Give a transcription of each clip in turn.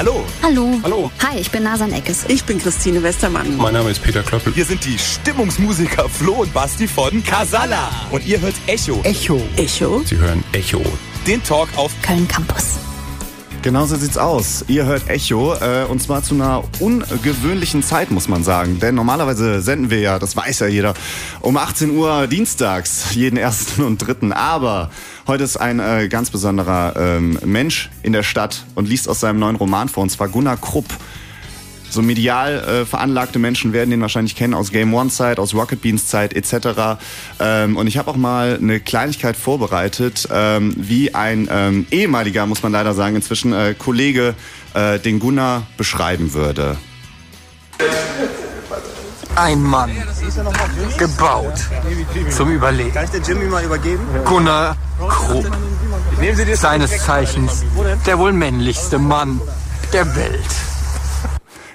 Hallo. Hallo. Hallo. Hi, ich bin Nasan Eckes. Ich bin Christine Westermann. Mein Name ist Peter Klöppel. Wir sind die Stimmungsmusiker Flo und Basti von Casala. Und ihr hört Echo. Echo. Echo. Sie hören Echo. Den Talk auf Köln Campus. Genau so sieht's aus. Ihr hört Echo äh, und zwar zu einer ungewöhnlichen Zeit, muss man sagen. Denn normalerweise senden wir ja, das weiß ja jeder, um 18 Uhr dienstags, jeden ersten und dritten. Aber heute ist ein äh, ganz besonderer ähm, Mensch in der Stadt und liest aus seinem neuen Roman vor, und zwar Gunnar Krupp. So medial äh, veranlagte Menschen werden den wahrscheinlich kennen aus Game One Zeit, aus Rocket Beans Zeit etc. Ähm, und ich habe auch mal eine Kleinigkeit vorbereitet, ähm, wie ein ähm, ehemaliger, muss man leider sagen, inzwischen äh, Kollege äh, den Gunnar beschreiben würde. Ein Mann, gebaut zum Überleben. Kann ich den Jimmy mal übergeben? Gunnar Krupp, seines Zeichens der wohl männlichste Mann der Welt.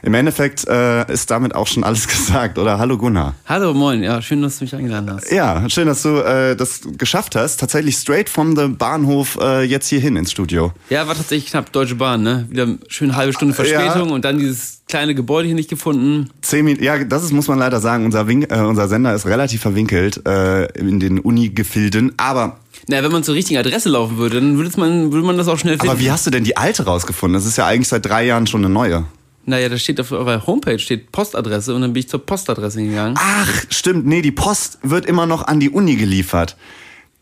Im Endeffekt äh, ist damit auch schon alles gesagt, oder? Hallo Gunnar. Hallo, moin. Ja, schön, dass du mich eingeladen hast. Ja, schön, dass du äh, das geschafft hast. Tatsächlich straight from the Bahnhof äh, jetzt hierhin ins Studio. Ja, war tatsächlich knapp. Deutsche Bahn, ne? Wieder schön halbe Stunde Verspätung Ja. und dann dieses kleine Gebäude hier nicht gefunden. Zehn Minuten, ja, das ist, muss man leider sagen. Unser, Wink, äh, unser Sender ist relativ verwinkelt äh, in den Uni-Gefilden. Aber, Na, wenn man zur richtigen Adresse laufen würde, dann würde man, würde man das auch schnell finden. aber wie hast du denn die alte rausgefunden? Das ist ja eigentlich seit drei Jahren schon eine neue. Naja, da steht auf eurer Homepage steht Postadresse und dann bin ich zur Postadresse gegangen. Ach, stimmt. Nee, die Post wird immer noch an die Uni geliefert.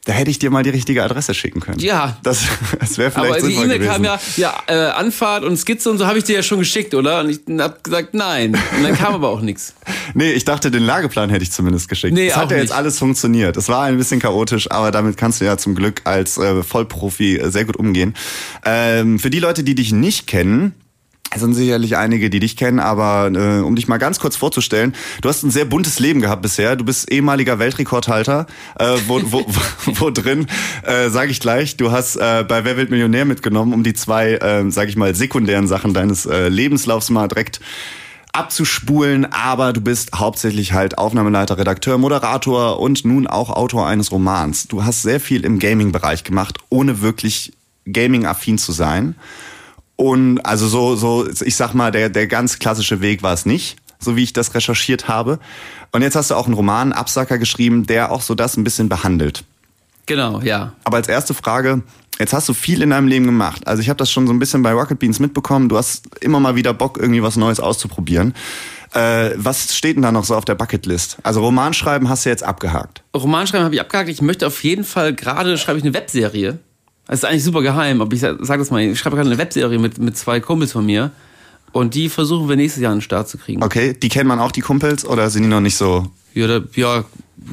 Da hätte ich dir mal die richtige Adresse schicken können. Ja. Das, das wäre vielleicht Aber die E-Mail gewesen. kam ja, ja äh, Anfahrt und Skizze und so habe ich dir ja schon geschickt, oder? Und ich hab gesagt, nein. Und dann kam aber auch nichts. Nee, ich dachte, den Lageplan hätte ich zumindest geschickt. Nee, das hat ja jetzt nicht. alles funktioniert. Es war ein bisschen chaotisch, aber damit kannst du ja zum Glück als äh, Vollprofi äh, sehr gut umgehen. Ähm, für die Leute, die dich nicht kennen, es sind sicherlich einige, die dich kennen, aber äh, um dich mal ganz kurz vorzustellen, du hast ein sehr buntes Leben gehabt bisher. Du bist ehemaliger Weltrekordhalter, äh, wo, wo, wo, drin, äh, sage ich gleich, du hast äh, bei Wer wird Millionär mitgenommen, um die zwei, äh, sage ich mal, sekundären Sachen deines äh, Lebenslaufs mal direkt abzuspulen, aber du bist hauptsächlich halt Aufnahmeleiter, Redakteur, Moderator und nun auch Autor eines Romans. Du hast sehr viel im Gaming-Bereich gemacht, ohne wirklich Gaming-affin zu sein. Und also so, so, ich sag mal, der, der ganz klassische Weg war es nicht, so wie ich das recherchiert habe. Und jetzt hast du auch einen Roman, Absacker, geschrieben, der auch so das ein bisschen behandelt. Genau, ja. Aber als erste Frage, jetzt hast du viel in deinem Leben gemacht. Also ich habe das schon so ein bisschen bei Rocket Beans mitbekommen. Du hast immer mal wieder Bock, irgendwie was Neues auszuprobieren. Äh, was steht denn da noch so auf der Bucketlist? Also Romanschreiben hast du jetzt abgehakt. Romanschreiben habe ich abgehakt. Ich möchte auf jeden Fall gerade schreibe ich eine Webserie. Das ist eigentlich super geheim, aber ich sag, sag das mal. Ich schreibe gerade eine Webserie mit, mit zwei Kumpels von mir. Und die versuchen wir nächstes Jahr an den Start zu kriegen. Okay, die kennt man auch, die Kumpels, oder sind die noch nicht so Ja, da, ja,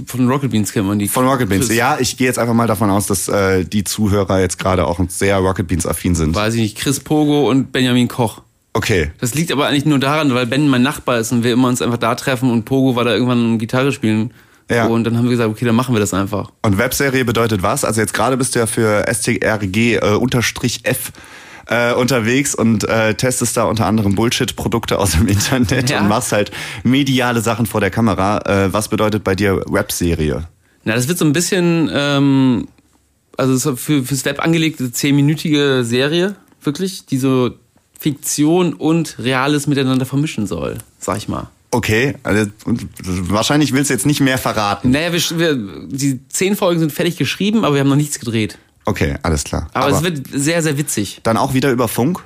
von Rocket Beans kennt man die. von Rocket Beans? Ja, ich gehe jetzt einfach mal davon aus, dass äh, die Zuhörer jetzt gerade auch sehr Rocket Beans affin sind. Weiß ich nicht, Chris Pogo und Benjamin Koch. Okay. Das liegt aber eigentlich nur daran, weil Ben mein Nachbar ist und wir immer uns einfach da treffen und Pogo war da irgendwann Gitarre spielen. Ja. Und dann haben wir gesagt, okay, dann machen wir das einfach. Und Webserie bedeutet was? Also jetzt gerade bist du ja für STRG äh, unterstrich F äh, unterwegs und äh, testest da unter anderem Bullshit-Produkte aus dem Internet Ja. und machst halt mediale Sachen vor der Kamera. Äh, was bedeutet bei dir Webserie? Na, das wird so ein bisschen, ähm, also so für, fürs Web angelegte zehnminütige Serie, wirklich, die so Fiktion und Reales miteinander vermischen soll, sag ich mal. Okay, also, wahrscheinlich willst du jetzt nicht mehr verraten. Naja, wir, wir, die zehn Folgen sind fertig geschrieben, aber wir haben noch nichts gedreht. Okay, alles klar. Aber, es wird sehr, sehr witzig. dann auch wieder über Funk?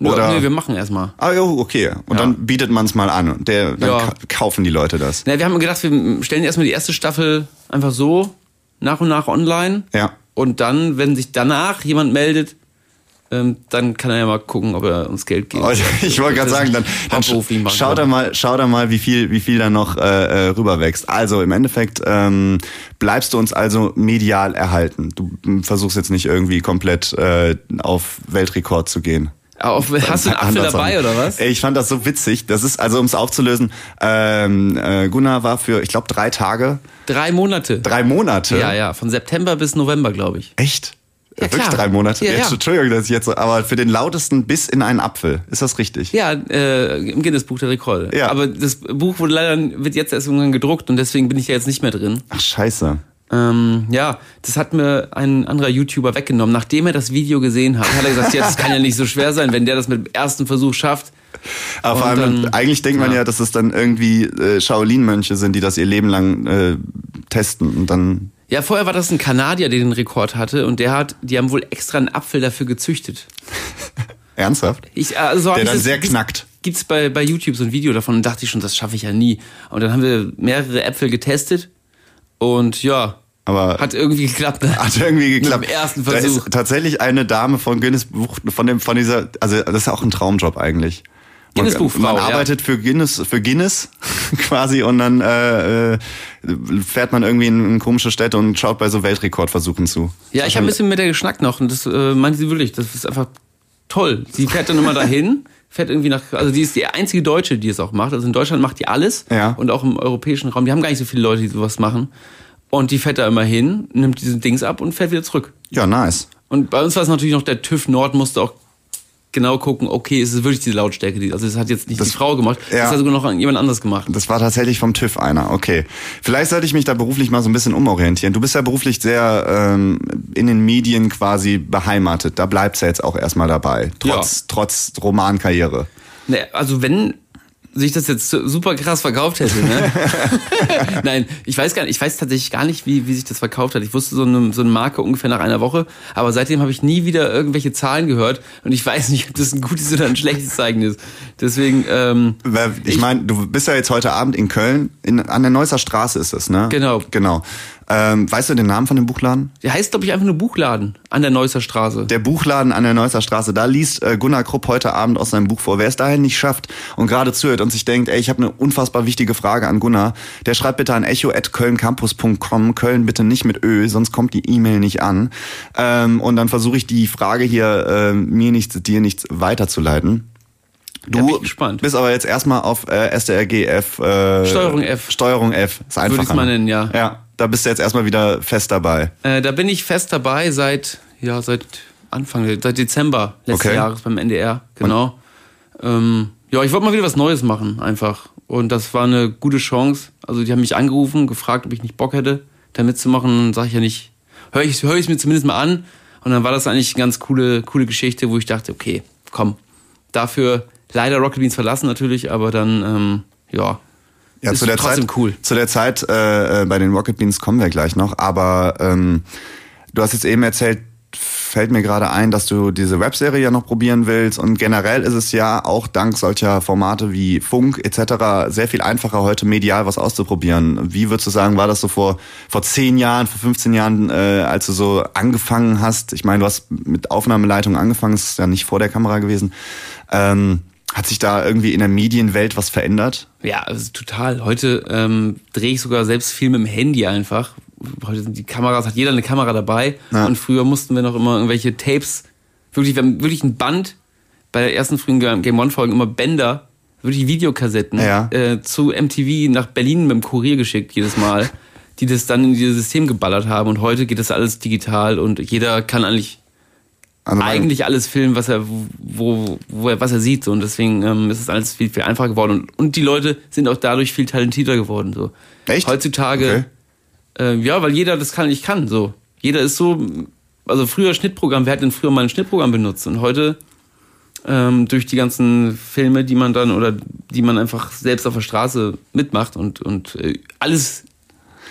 Oder? Nee, wir machen erstmal. Ah, jo, okay. Und Ja. dann bietet man es mal an. Und Der, dann Ja. ka kaufen die Leute das. Na, wir haben gedacht, wir stellen erstmal die erste Staffel einfach so nach und nach online. Ja. Und dann, wenn sich danach jemand meldet, dann kann er ja mal gucken, ob er uns Geld gibt. Oh, Ich wollte gerade sagen, dann, dann schau da mal, schau da mal, wie viel, wie viel da noch äh, äh, rüberwächst. Also im Endeffekt ähm, bleibst du uns also medial erhalten. Du versuchst jetzt nicht irgendwie komplett äh, auf Weltrekord zu gehen. Auf, hast du einen Apfel dabei oder was? Ich fand das so witzig. Das ist also, um es aufzulösen, ähm, äh, Gunnar war für, ich glaube, drei Tage, Drei Monate. drei Monate. Ja, ja, von September bis November, glaube ich. Echt? Ja, Wirklich klar. drei Monate? Ja, Jetzt, ja. Entschuldigung, dass ich jetzt so, aber für den lautesten Biss in einen Apfel. Ist das richtig? Ja, äh, im Guinness-Buch der Rekorde. Ja. Aber das Buch wurde leider, wird jetzt erst irgendwann gedruckt und deswegen bin ich ja jetzt nicht mehr drin. Ach, scheiße. Ähm, ja, das hat mir ein anderer YouTuber weggenommen. Nachdem er das Video gesehen hat, hat er gesagt, ja, das kann ja nicht so schwer sein, wenn der das mit dem ersten Versuch schafft. Aber vor allem, dann- eigentlich denkt man ja. ja, dass es dann irgendwie äh, Shaolin-Mönche sind, die das ihr Leben lang äh, testen und dann. Ja, vorher war das ein Kanadier, der den Rekord hatte und der hat, die haben wohl extra einen Apfel dafür gezüchtet. Ernsthaft? Ich, also Der dann das- sehr knackt. Gibt's bei, bei YouTube so ein Video davon und dachte ich schon, das schaffe ich ja nie. Und dann haben wir mehrere Äpfel getestet und ja, Aber hat irgendwie geklappt. Ne? Hat irgendwie geklappt. Dem ersten Da Versuch. ist tatsächlich eine Dame von Guinness Buch, von dem, von dieser, also das ist ja auch ein Traumjob eigentlich. Man- Guinness Buchfrau, Man ja. arbeitet für Guinness, für Guinness quasi und dann äh, äh, fährt man irgendwie in, in komische Städte und schaut bei so Weltrekordversuchen zu. Ja, ich habe ein bisschen mit der geschnackt noch und das äh, meinte sie wirklich, das ist einfach toll. Sie fährt dann immer dahin, fährt irgendwie nach, also die ist die einzige Deutsche, die es auch macht. Also in Deutschland macht die alles Ja. und auch im europäischen Raum. Die haben gar nicht so viele Leute, die sowas machen. Und die fährt da immer hin, nimmt diese Dings ab und fährt wieder zurück. Ja, nice. Und bei uns war es natürlich noch der TÜV Nord musste auch genau gucken, okay, ist es wirklich diese Lautstärke, die, also das hat jetzt nicht Das- die Frau gemacht, ja. das hat sogar noch jemand anderes gemacht. Das war tatsächlich vom TÜV einer, okay. Vielleicht sollte ich mich da beruflich mal so ein bisschen umorientieren. Du bist ja beruflich sehr ähm, in den Medien quasi beheimatet. Da bleibst du jetzt auch erstmal dabei. Trotz, trotz Romankarriere. Ne, also wenn sich das jetzt super krass verkauft hätte, ne? Nein, ich weiß gar nicht, ich weiß tatsächlich gar nicht, wie, wie sich das verkauft hat. Ich wusste so eine, so eine Marke ungefähr nach einer Woche, aber seitdem habe ich nie wieder irgendwelche Zahlen gehört und ich weiß nicht, ob das ein gutes oder ein schlechtes Zeichen ist. Deswegen, ähm, Ich meine, du bist ja jetzt heute Abend in Köln, in, an der Neusser Straße ist es, ne? Genau. Genau. Ähm, weißt du den Namen von dem Buchladen? der heißt, glaube ich, einfach nur Buchladen an der Neusser Straße. Der Buchladen an der Neusser Straße, da liest äh, Gunnar Krupp heute Abend aus seinem Buch vor. Wer es dahin nicht schafft und gerade zuhört und sich denkt, ey, ich habe eine unfassbar wichtige Frage an Gunnar, der schreibt bitte an echo.kölncampus.com, Köln bitte nicht mit Ö, sonst kommt die E-Mail nicht an. Ähm, und dann versuche ich die Frage hier äh, mir nichts, dir nichts weiterzuleiten. Du ich gespannt. bist aber jetzt erstmal auf äh, SDRGF. Äh, Steuerung F. Steuerung F. Ist einfacher. ich's mal nennen, ja. Ja, da bist du jetzt erstmal wieder fest dabei. Äh, da bin ich fest dabei seit, ja, seit Anfang, seit Dezember letzten Okay. Jahres beim NDR, genau. Ähm, ja, ich wollte mal wieder was Neues machen, einfach. Und das war eine gute Chance. Also die haben mich angerufen, gefragt, ob ich nicht Bock hätte, da mitzumachen. Dann sage ich ja nicht, höre ich höre ich mir zumindest mal an. Und dann war das eigentlich eine ganz coole, coole Geschichte, wo ich dachte, okay, komm, dafür leider Rocket Beans verlassen natürlich, aber dann, ähm, ja, Ja, Ist zu der trotzdem Zeit, cool. Zu der Zeit äh, äh, bei den Rocket Beans kommen wir gleich noch, aber ähm, du hast jetzt eben erzählt, fällt mir gerade ein, dass du diese Webserie ja noch probieren willst und generell ist es ja auch dank solcher Formate wie Funk etc. sehr viel einfacher heute medial was auszuprobieren. Wie würdest du sagen, war das so vor vor zehn Jahren, vor 15 Jahren, äh, als du so angefangen hast? Ich meine, du hast mit Aufnahmeleitung angefangen, ist ja nicht vor der Kamera gewesen. Ähm, hat sich da irgendwie in der Medienwelt was verändert? Ja, also total. Heute ähm, drehe ich sogar selbst viel mit dem Handy einfach. Heute sind die Kameras, hat jeder eine Kamera dabei. Ja. Und früher mussten wir noch immer irgendwelche Tapes, wirklich, wir haben wirklich ein Band, bei der ersten frühen Game One-Folgen immer Bänder, wirklich Videokassetten, Ja. äh, zu MTV nach Berlin mit dem Kurier geschickt jedes Mal, die das dann in dieses System geballert haben. Und heute geht das alles digital und jeder kann eigentlich Also eigentlich alles filmen, was er, wo, wo er, was er sieht. So. Und deswegen ähm, ist es alles viel, viel einfacher geworden. Und, und die Leute sind auch dadurch viel talentierter geworden. So. Echt? Heutzutage, äh, ja, weil jeder das kann, ich kann. So. Jeder ist so, also früher Schnittprogramm, wer hat denn früher mal ein Schnittprogramm benutzt? Und heute ähm, durch die ganzen Filme, die man dann oder die man einfach selbst auf der Straße mitmacht und, und äh, alles,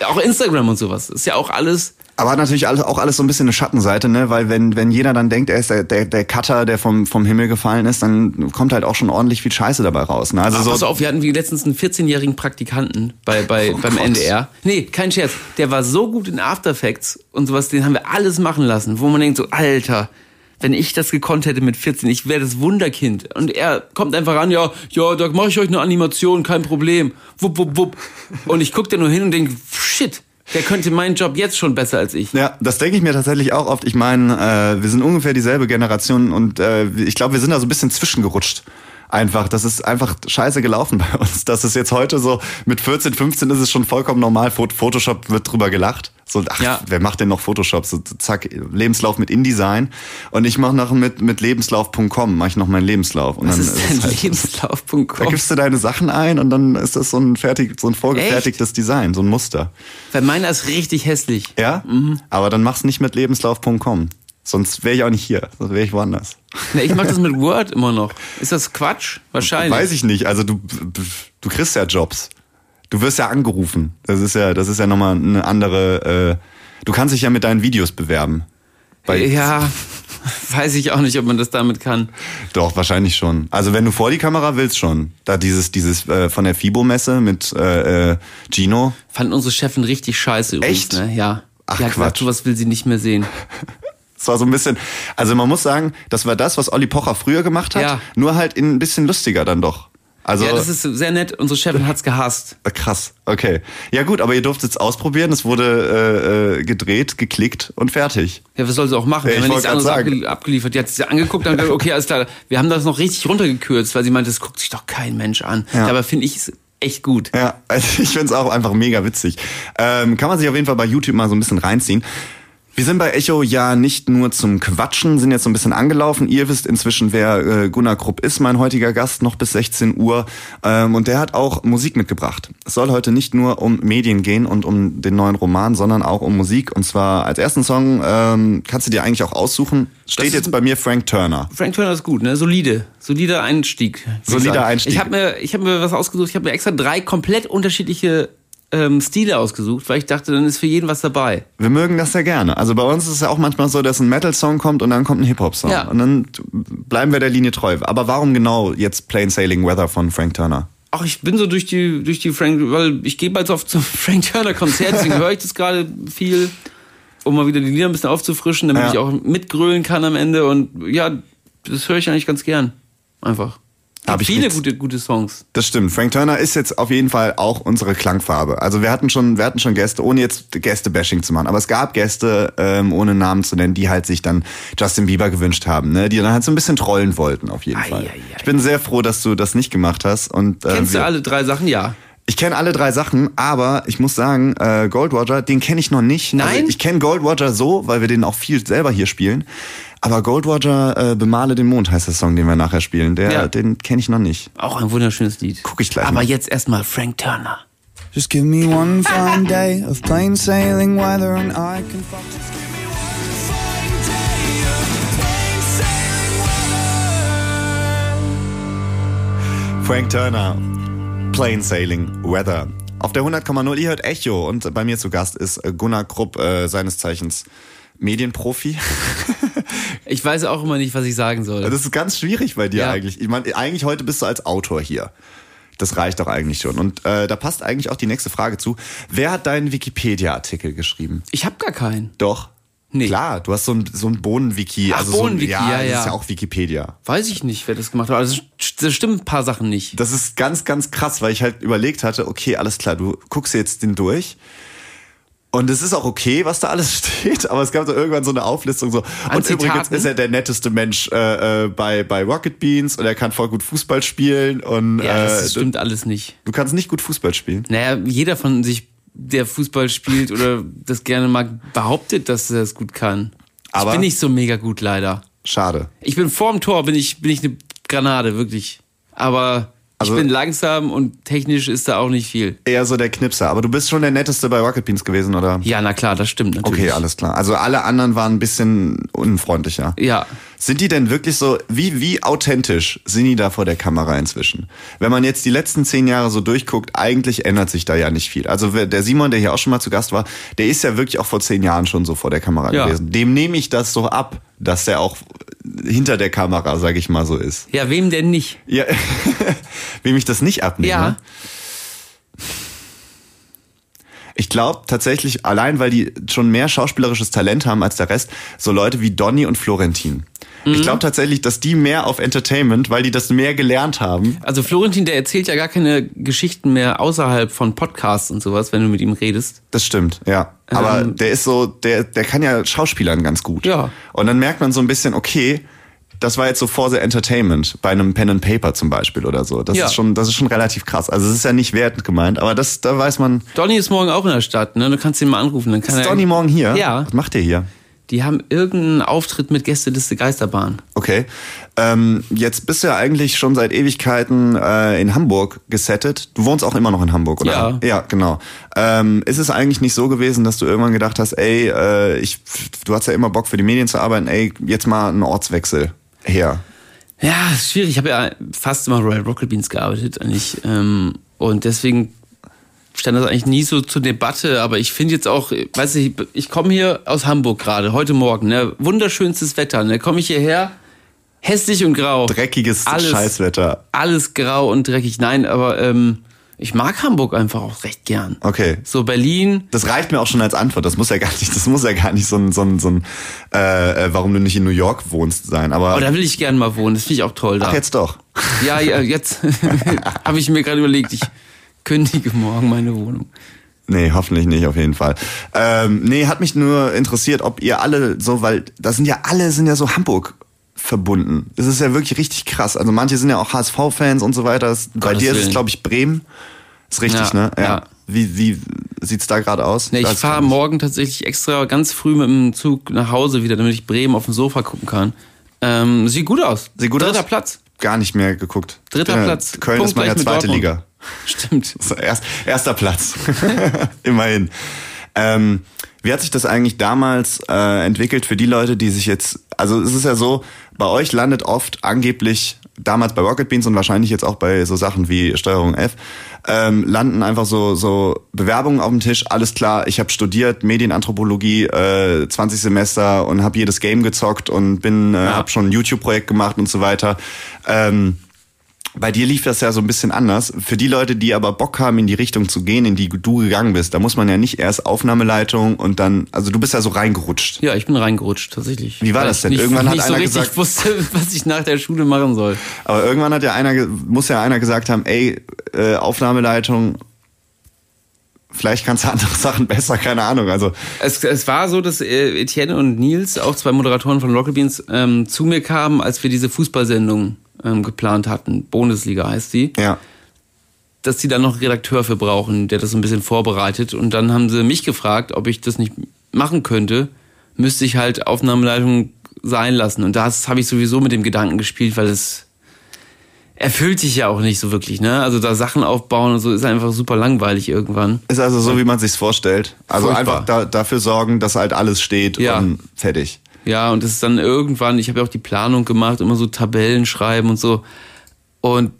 auch Instagram und sowas, ist ja auch alles Aber hat natürlich alles, auch alles so ein bisschen eine Schattenseite, ne? Weil wenn, wenn jeder dann denkt, er ist der, der, der Cutter, der vom, vom Himmel gefallen ist, dann kommt halt auch schon ordentlich viel Scheiße dabei raus. Ne? Also Ach, so, pass auf, wir hatten wie letztens einen 14-jährigen Praktikanten bei, bei, Oh beim Gott. NDR. Nee, kein Scherz. Der war so gut in After Effects und sowas, den haben wir alles machen lassen, wo man denkt so, Alter, wenn ich das gekonnt hätte mit 14, ich wäre das Wunderkind. Und er kommt einfach ran, ja, ja, da mache ich euch eine Animation, kein Problem. Wupp, wupp, wupp. Und ich guck da nur hin und denk, shit, der könnte meinen Job jetzt schon besser als ich. Ja, das denke ich mir tatsächlich auch oft. Ich meine, äh, wir sind ungefähr dieselbe Generation und äh, ich glaube, wir sind da so ein bisschen zwischengerutscht. Einfach, das ist einfach scheiße gelaufen bei uns. Das ist jetzt heute so, mit 14, 15 ist es schon vollkommen normal. Phot- Photoshop wird drüber gelacht. So, ach, Ja. wer macht denn noch Photoshop? So, zack, Lebenslauf mit InDesign. Und ich mache noch mit, mit lebenslauf.com, mache ich noch meinen Lebenslauf. Und Was dann ist denn halt- Da lebenslauf.com? gibst du deine Sachen ein und dann ist das so ein fertig, so ein vorgefertigtes Design, so ein Muster. Weil meiner ist richtig hässlich. Ja? Mhm. Aber dann mach's nicht mit lebenslauf.com. Sonst wäre ich auch nicht hier. Sonst wäre ich woanders. Na, ich mach das mit Word immer noch. Ist das Quatsch? Wahrscheinlich. Weiß ich nicht. Also du, du kriegst ja Jobs. Du wirst ja angerufen. Das ist ja, das ist ja nochmal eine andere. Äh, du kannst dich ja mit deinen Videos bewerben. Bei, ja, weiß ich auch nicht, ob man das damit kann. Doch, wahrscheinlich schon. Also wenn du vor die Kamera willst, schon. Da dieses, dieses äh, von der FIBO-Messe mit äh, äh, Gino. Fanden unsere Chefin richtig scheiße übrigens, Echt? ne? Ja. Ach, Die hat gesagt, Quatsch. sowas will sie nicht mehr sehen. Es war so ein bisschen, also man muss sagen, das war das, was Olli Pocher früher gemacht hat, Ja. nur halt in ein bisschen lustiger dann doch. Also ja, das ist sehr nett. Unsere Chefin hat's gehasst. äh, krass, okay. Ja gut, aber ihr durftet es ausprobieren, es wurde äh, äh, gedreht, geklickt und fertig. Ja, was soll sie auch machen? Ja, Wir haben ja nichts anderes sagen. abge abgeliefert. Die hat sich angeguckt und gesagt, okay, alles klar. Wir haben das noch richtig runtergekürzt, weil sie meinte, das guckt sich doch kein Mensch an. Ja. Dabei finde ich es echt gut. Ja, also ich find's auch einfach mega witzig. Ähm, kann man sich auf jeden Fall bei YouTube mal so ein bisschen reinziehen. Wir sind bei Echo ja nicht nur zum Quatschen, sind jetzt so ein bisschen angelaufen. Ihr wisst inzwischen, wer äh, Gunnar Krupp ist, mein heutiger Gast, noch bis 16 Uhr. Ähm, und der hat auch Musik mitgebracht. Es soll heute nicht nur um Medien gehen und um den neuen Roman, sondern auch um Musik. Und zwar als ersten Song ähm, kannst du dir eigentlich auch aussuchen. Steht jetzt bei mir Frank Turner. Frank Turner ist gut, ne? Solide. Solider Einstieg. Solider. Einstieg. Ich habe mir, ich hab mir was ausgesucht. Ich habe mir extra drei komplett unterschiedliche ähm, Stile ausgesucht, weil ich dachte, dann ist für jeden was dabei. Wir mögen das sehr gerne. Also bei uns ist es ja auch manchmal so, dass ein Metal-Song kommt und dann kommt ein Hip-Hop-Song. Ja. Und dann bleiben wir der Linie treu. Aber warum genau jetzt Plain Sailing Weather von Frank Turner? Ach, ich bin so durch die, durch die Frank, weil ich gehe bald auf zum Frank Turner Konzert, deswegen höre ich das gerade viel, um mal wieder die Lieder ein bisschen aufzufrischen, damit Ja. ich auch mitgrölen kann am Ende und ja, das höre ich eigentlich ganz gern. Einfach. Hab viele nichts. gute, gute Songs. Das stimmt. Frank Turner ist jetzt auf jeden Fall auch unsere Klangfarbe. Also wir hatten schon, wir hatten schon Gäste, ohne jetzt Gäste-Bashing zu machen. Aber es gab Gäste, ähm, ohne Namen zu nennen, die halt sich dann Justin Bieber gewünscht haben, ne? Die dann halt so ein bisschen trollen wollten, auf jeden Ei, Fall. ei, ei. Ich bin sehr froh, dass du das nicht gemacht hast. Und, äh, Kennst wir- du alle drei Sachen? Ja. Ich kenne alle drei Sachen, aber ich muss sagen, äh, Gold Roger, den kenne ich noch nicht. Nein? Also ich kenne Gold Roger so, weil wir den auch viel selber hier spielen. Aber Gold Roger, äh, Bemale den Mond heißt der Song, den wir nachher spielen. Der, Ja. Den kenne ich noch nicht. Auch ein wunderschönes Lied. Guck ich gleich Aber mal. jetzt erstmal Frank Turner. Just give me one fine day of plain sailing weather and I can focus. Frank Turner, Plain Sailing Weather. Auf der 100,0 ihr hört Echo und bei mir zu Gast ist Gunnar Krupp, äh, seines Zeichens Medienprofi. Ich weiß auch immer nicht, was ich sagen soll. Das ist ganz schwierig bei dir Ja. eigentlich. Ich meine, eigentlich heute bist du als Autor hier. Das reicht doch eigentlich schon. Und äh, da passt eigentlich auch die nächste Frage zu. Wer hat deinen Wikipedia-Artikel geschrieben? Ich habe gar keinen. Doch. Nee. Klar, du hast so ein, so ein Bohnen-Wiki. Ach, also so ein, Bohnen-Wiki, ja, ja, das ja. ist ja auch Wikipedia. Weiß ich nicht, wer das gemacht hat. Also das stimmen ein paar Sachen nicht. Das ist ganz, ganz krass, weil ich halt überlegt hatte, okay, alles klar, du guckst jetzt den durch. Und es ist auch okay, was da alles steht, aber es gab so irgendwann so eine Auflistung so. An und übrigens ist er der netteste Mensch äh, äh, bei, bei Rocket Beans und er kann voll gut Fußball spielen und Ja, das äh, stimmt alles nicht. du kannst nicht gut Fußball spielen. Naja, jeder von sich, der Fußball spielt oder das gerne mag, behauptet, dass er das gut kann. Aber- ich bin nicht so mega gut, leider. Schade. Ich bin vorm Tor, bin ich, bin ich eine Granate, wirklich. Aber Also- ich bin langsam und technisch ist da auch nicht viel. Eher so der Knipser. Aber du bist schon der netteste bei Rocket Beans gewesen, oder? Ja, na klar, das stimmt natürlich. Okay, alles klar. Also alle anderen waren ein bisschen unfreundlicher. Ja. Sind die denn wirklich so, wie, wie authentisch sind die da vor der Kamera inzwischen? Wenn man jetzt die letzten zehn Jahre so durchguckt, eigentlich ändert sich da ja nicht viel. Also der Simon, der hier auch schon mal zu Gast war, der ist ja wirklich auch vor zehn Jahren schon so vor der Kamera Ja. gewesen. Dem nehme ich das so ab, dass der auch hinter der Kamera, sag ich mal, so ist. Ja, wem denn nicht? Ja, wem ich das nicht abnehme. Ja. Ich glaube tatsächlich, allein weil die schon mehr schauspielerisches Talent haben als der Rest, so Leute wie Donny und Florentin. Mhm. Ich glaube tatsächlich, dass die mehr auf Entertainment, weil die das mehr gelernt haben. Also Florentin, der erzählt ja gar keine Geschichten mehr außerhalb von Podcasts und sowas, wenn du mit ihm redest. Das stimmt, ja. Aber Ähm. der ist so, der, der kann ja Schauspielern ganz gut. Ja. Und dann merkt man so ein bisschen, okay, das war jetzt so Forse Entertainment bei einem Pen and Paper zum Beispiel oder so. Das Ja. ist schon, das ist schon relativ krass. Also es ist ja nicht wertend gemeint, aber das, da weiß man. Donny ist morgen auch in der Stadt, ne? Du kannst ihn mal anrufen. Dann kann Ist er, Donny morgen hier? Ja. Was macht der hier? Die haben irgendeinen Auftritt mit Gästeliste Geisterbahn. Okay. Ähm, jetzt bist du ja eigentlich schon seit Ewigkeiten äh, in Hamburg gesettet. Du wohnst auch immer noch in Hamburg, oder? Ja. Ja, genau. Ähm, ist es eigentlich nicht so gewesen, dass du irgendwann gedacht hast, ey, äh, ich, du hast ja immer Bock für die Medien zu arbeiten, ey, jetzt mal einen Ortswechsel her. Ja, schwierig. Ich habe ja fast immer Royal Rocket Beans gearbeitet eigentlich. Ähm, und deswegen stand das eigentlich nie so zur Debatte. Aber ich finde jetzt auch, weiß ich, ich komme hier aus Hamburg gerade, heute Morgen. Ne? Wunderschönstes Wetter. Ne? Komme ich hierher, hässlich und grau. Dreckiges Alles- Scheißwetter. Alles grau und dreckig. Nein, aber ähm, ich mag Hamburg einfach auch recht gern. Okay. So Berlin, Das reicht mir auch schon als Antwort. Das muss ja gar nicht, das muss ja gar nicht so ein, so ein, so ein äh, äh, warum du nicht in New York wohnst sein. Aber oh, da will ich gern mal wohnen. Das finde ich auch toll da. ach, jetzt doch. Ja, ja, jetzt habe ich mir gerade überlegt, ich kündige morgen meine Wohnung. Nee, hoffentlich nicht, auf jeden Fall. Ähm, nee, hat mich nur interessiert, ob ihr alle so, weil da sind ja alle, sind ja so Hamburg verbunden. Es ist ja wirklich richtig krass. Also manche sind ja auch HSV-Fans und so weiter. Bei Gottes dir ist es, Willen. glaube ich, Bremen. Ist richtig, Ja, ne? ja. Wie, wie sieht's da gerade aus? Nee, ich fahre morgen tatsächlich extra ganz früh mit dem Zug nach Hause wieder, damit ich Bremen auf dem Sofa gucken kann. Ähm, sieht gut aus. Sieht gut Dritter aus? Platz. Gar nicht mehr geguckt. Dritter bin ja- Platz. Köln Punkt ist meine zweite Dortmund. Liga. Stimmt. Erst, erster Platz. Immerhin. Ähm, wie hat sich das eigentlich damals äh, entwickelt für die Leute, die sich jetzt, also es ist ja so, bei euch landet oft angeblich, damals bei Rocket Beans und wahrscheinlich jetzt auch bei so Sachen wie Steuerung F, ähm, landen einfach so, so Bewerbungen auf dem Tisch, alles klar, ich habe studiert Medienanthropologie, äh, 20 Semester und habe jedes Game gezockt und bin, äh, habe schon ein YouTube-Projekt gemacht und so weiter. Ähm, bei dir lief das ja so ein bisschen anders. Für die Leute, die aber Bock haben, in die Richtung zu gehen, in die du gegangen bist, da muss man ja nicht erst Aufnahmeleitung und dann, also du bist ja so reingerutscht. Ja, ich bin reingerutscht, tatsächlich. Wie war Weil das ich denn? Nicht, Irgendwann hat nicht so einer richtig gesagt- wusste, was ich nach der Schule machen soll. Aber irgendwann hat ja einer, muss ja einer gesagt haben, ey, äh, Aufnahmeleitung, vielleicht kannst du andere Sachen besser, keine Ahnung. Also Es, es war so, dass äh, Etienne und Nils, auch zwei Moderatoren von Rocket Beans, ähm, zu mir kamen, als wir diese Fußballsendung ähm, geplant hatten. Bundesliga heißt die. ja, dass sie da noch einen Redakteur für brauchen, der das ein bisschen vorbereitet. Und dann haben sie mich gefragt, ob ich das nicht machen könnte. Müsste ich halt Aufnahmeleitung sein lassen. Und das habe ich sowieso mit dem Gedanken gespielt, weil es erfüllt sich ja auch nicht so wirklich. Ne? Also da Sachen aufbauen und so ist einfach super langweilig irgendwann. ist also so, wie man sich's vorstellt. Also Furchtbar. einfach da, dafür sorgen, dass halt alles steht Ja. und fertig. Ja, und das ist dann irgendwann, ich habe ja auch die Planung gemacht, immer so Tabellen schreiben und so. Und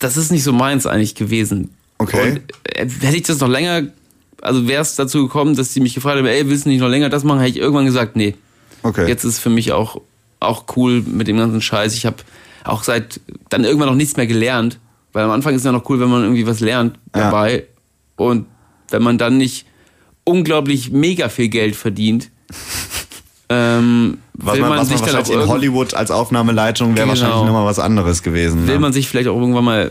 das ist nicht so meins eigentlich gewesen. Okay. Und äh, hätte ich das noch länger, also wäre es dazu gekommen, dass die mich gefragt haben, ey, willst du nicht noch länger das machen, hätte ich irgendwann gesagt, nee. Okay. Jetzt ist für mich auch, auch cool mit dem ganzen Scheiß. Ich habe auch seit dann irgendwann noch nichts mehr gelernt, weil am Anfang ist ja noch cool, wenn man irgendwie was lernt Ja. dabei. Und wenn man dann nicht unglaublich mega viel Geld verdient, ähm, was man, man, was sich man wahrscheinlich in Hollywood als Aufnahmeleitung wäre Genau. wahrscheinlich nochmal was anderes gewesen. will ne? man sich vielleicht auch irgendwann mal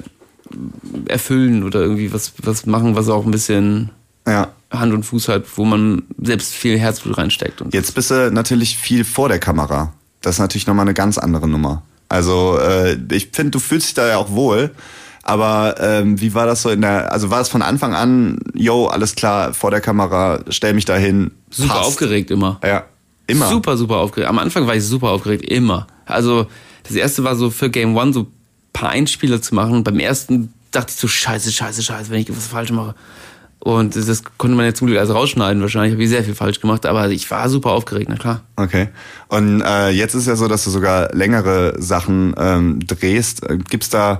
erfüllen oder irgendwie was, was machen, was auch ein bisschen ja. Hand und Fuß hat, wo man selbst viel Herzblut reinsteckt. Und Jetzt bist du natürlich viel vor der Kamera. Das ist natürlich nochmal eine ganz andere Nummer. Also äh, ich finde, du fühlst dich da ja auch wohl. Aber ähm, wie war das so in der, also war es von Anfang an, yo, alles klar, vor der Kamera, stell mich dahin. super passt. aufgeregt immer. Ja, immer. Super, super aufgeregt. Am Anfang war ich super aufgeregt, immer. Also, das erste war so für Game One so ein paar Einspieler zu machen. Und beim ersten dachte ich so, scheiße, scheiße, scheiße, wenn ich was falsch mache. Und das konnte man ja zum Glück alles rausschneiden. Wahrscheinlich habe ich sehr viel falsch gemacht, aber ich war super aufgeregt, na klar. Okay. Und äh, jetzt ist ja so, dass du sogar längere Sachen ähm, drehst. Äh, Gibt's da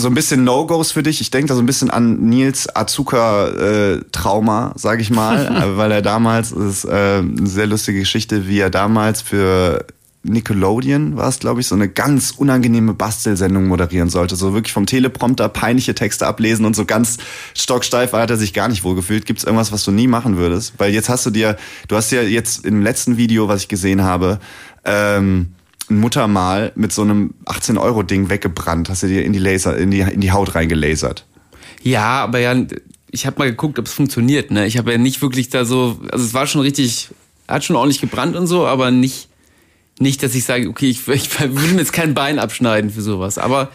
so ein bisschen No-Gos für dich? Ich denke da so ein bisschen an Nils Azuka-Trauma, sage ich mal, äh, weil er damals, das ist äh, eine sehr lustige Geschichte, wie er damals für Nickelodeon war es, glaube ich, so eine ganz unangenehme Bastelsendung moderieren sollte. So wirklich vom Teleprompter peinliche Texte ablesen und so ganz stocksteif hat er sich gar nicht wohl gefühlt. Gibt es irgendwas, was du nie machen würdest? Weil jetzt hast du dir, du hast ja jetzt im letzten Video, was ich gesehen habe, ähm, Muttermal mit so einem 18-Euro-Ding weggebrannt. Hast du dir in die Laser, in die, in die Haut reingelasert. Ja, aber ja, ich habe mal geguckt, ob es funktioniert. Ne? Ich habe ja nicht wirklich da so, also es war schon richtig, hat schon ordentlich gebrannt und so, aber nicht, nicht, dass ich sage, okay, ich, ich würde mir jetzt kein Bein abschneiden für sowas. Aber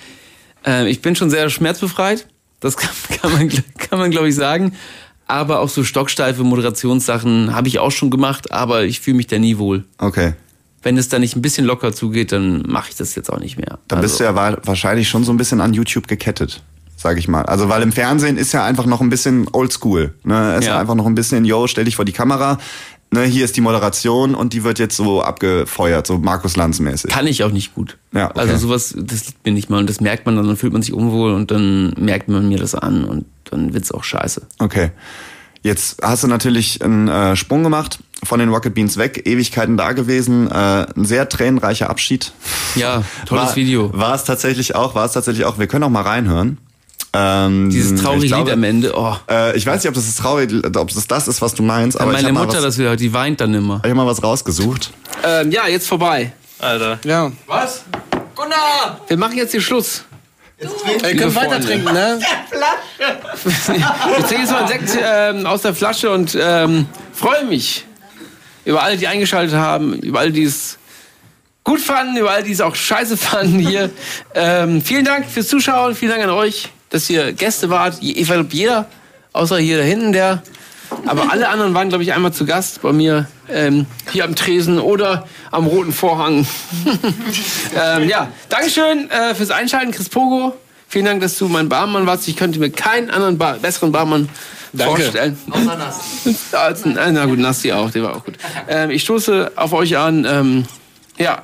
äh, ich bin schon sehr schmerzbefreit. Das kann, kann man, kann man glaube ich, sagen. Aber auch so stocksteife Moderationssachen habe ich auch schon gemacht, aber ich fühle mich da nie wohl. Okay. Wenn es da nicht ein bisschen locker zugeht, dann mache ich das jetzt auch nicht mehr. Dann bist du ja wa- wahrscheinlich schon so ein bisschen an YouTube gekettet, sag ich mal. Also weil im Fernsehen ist ja einfach noch ein bisschen oldschool. Ne? Es ist Ja. ja einfach noch ein bisschen, yo, stell dich vor die Kamera. Ne, hier ist die Moderation und die wird jetzt so abgefeuert, so Markus Lanz mäßig. Kann ich auch nicht gut. Ja, okay. Also sowas, das liegt mir nicht mal und das merkt man dann, dann fühlt man sich unwohl und dann merkt man mir das an und dann wird's auch scheiße. Okay. Jetzt hast du natürlich einen äh, Sprung gemacht, von den Rocket Beans weg, Ewigkeiten da gewesen, äh, ein sehr tränenreicher Abschied. Ja, tolles war, Video. War es tatsächlich auch, war es tatsächlich auch. Wir können auch mal reinhören. Ähm, Dieses traurige glaube, Lied am Ende. Oh, Äh, ich weiß nicht, ob das, das traurig, ob das das ist, was du meinst, aber ich meine habe Mutter was- das wieder, die weint dann immer. ich hab mal was rausgesucht. Ähm, ja, jetzt vorbei. Alter. Ja. Was? Gunnar! Wir machen jetzt hier Schluss. Wir können weiter trinken, ne? Ich trinke jetzt mal einen Sekt ähm, aus der Flasche und ähm, freue mich über alle, die eingeschaltet haben, über alle, die es gut fanden, über alle, die es auch scheiße fanden hier. Ähm, vielen Dank fürs Zuschauen, vielen Dank an euch, dass ihr Gäste wart. Ich glaube, jeder, außer hier da hinten, der. Aber alle anderen waren, glaube ich, einmal zu Gast bei mir ähm, hier am Tresen oder am roten Vorhang. ähm, ja, Dankeschön äh, fürs Einschalten, Chris Pogo. Vielen Dank, dass du mein Barmann warst. Ich könnte mir keinen anderen Bar besseren Barmann Danke. vorstellen. Als, äh, na gut, Nassi auch, der war auch gut. Ähm, ich stoße auf euch an. Ähm, ja,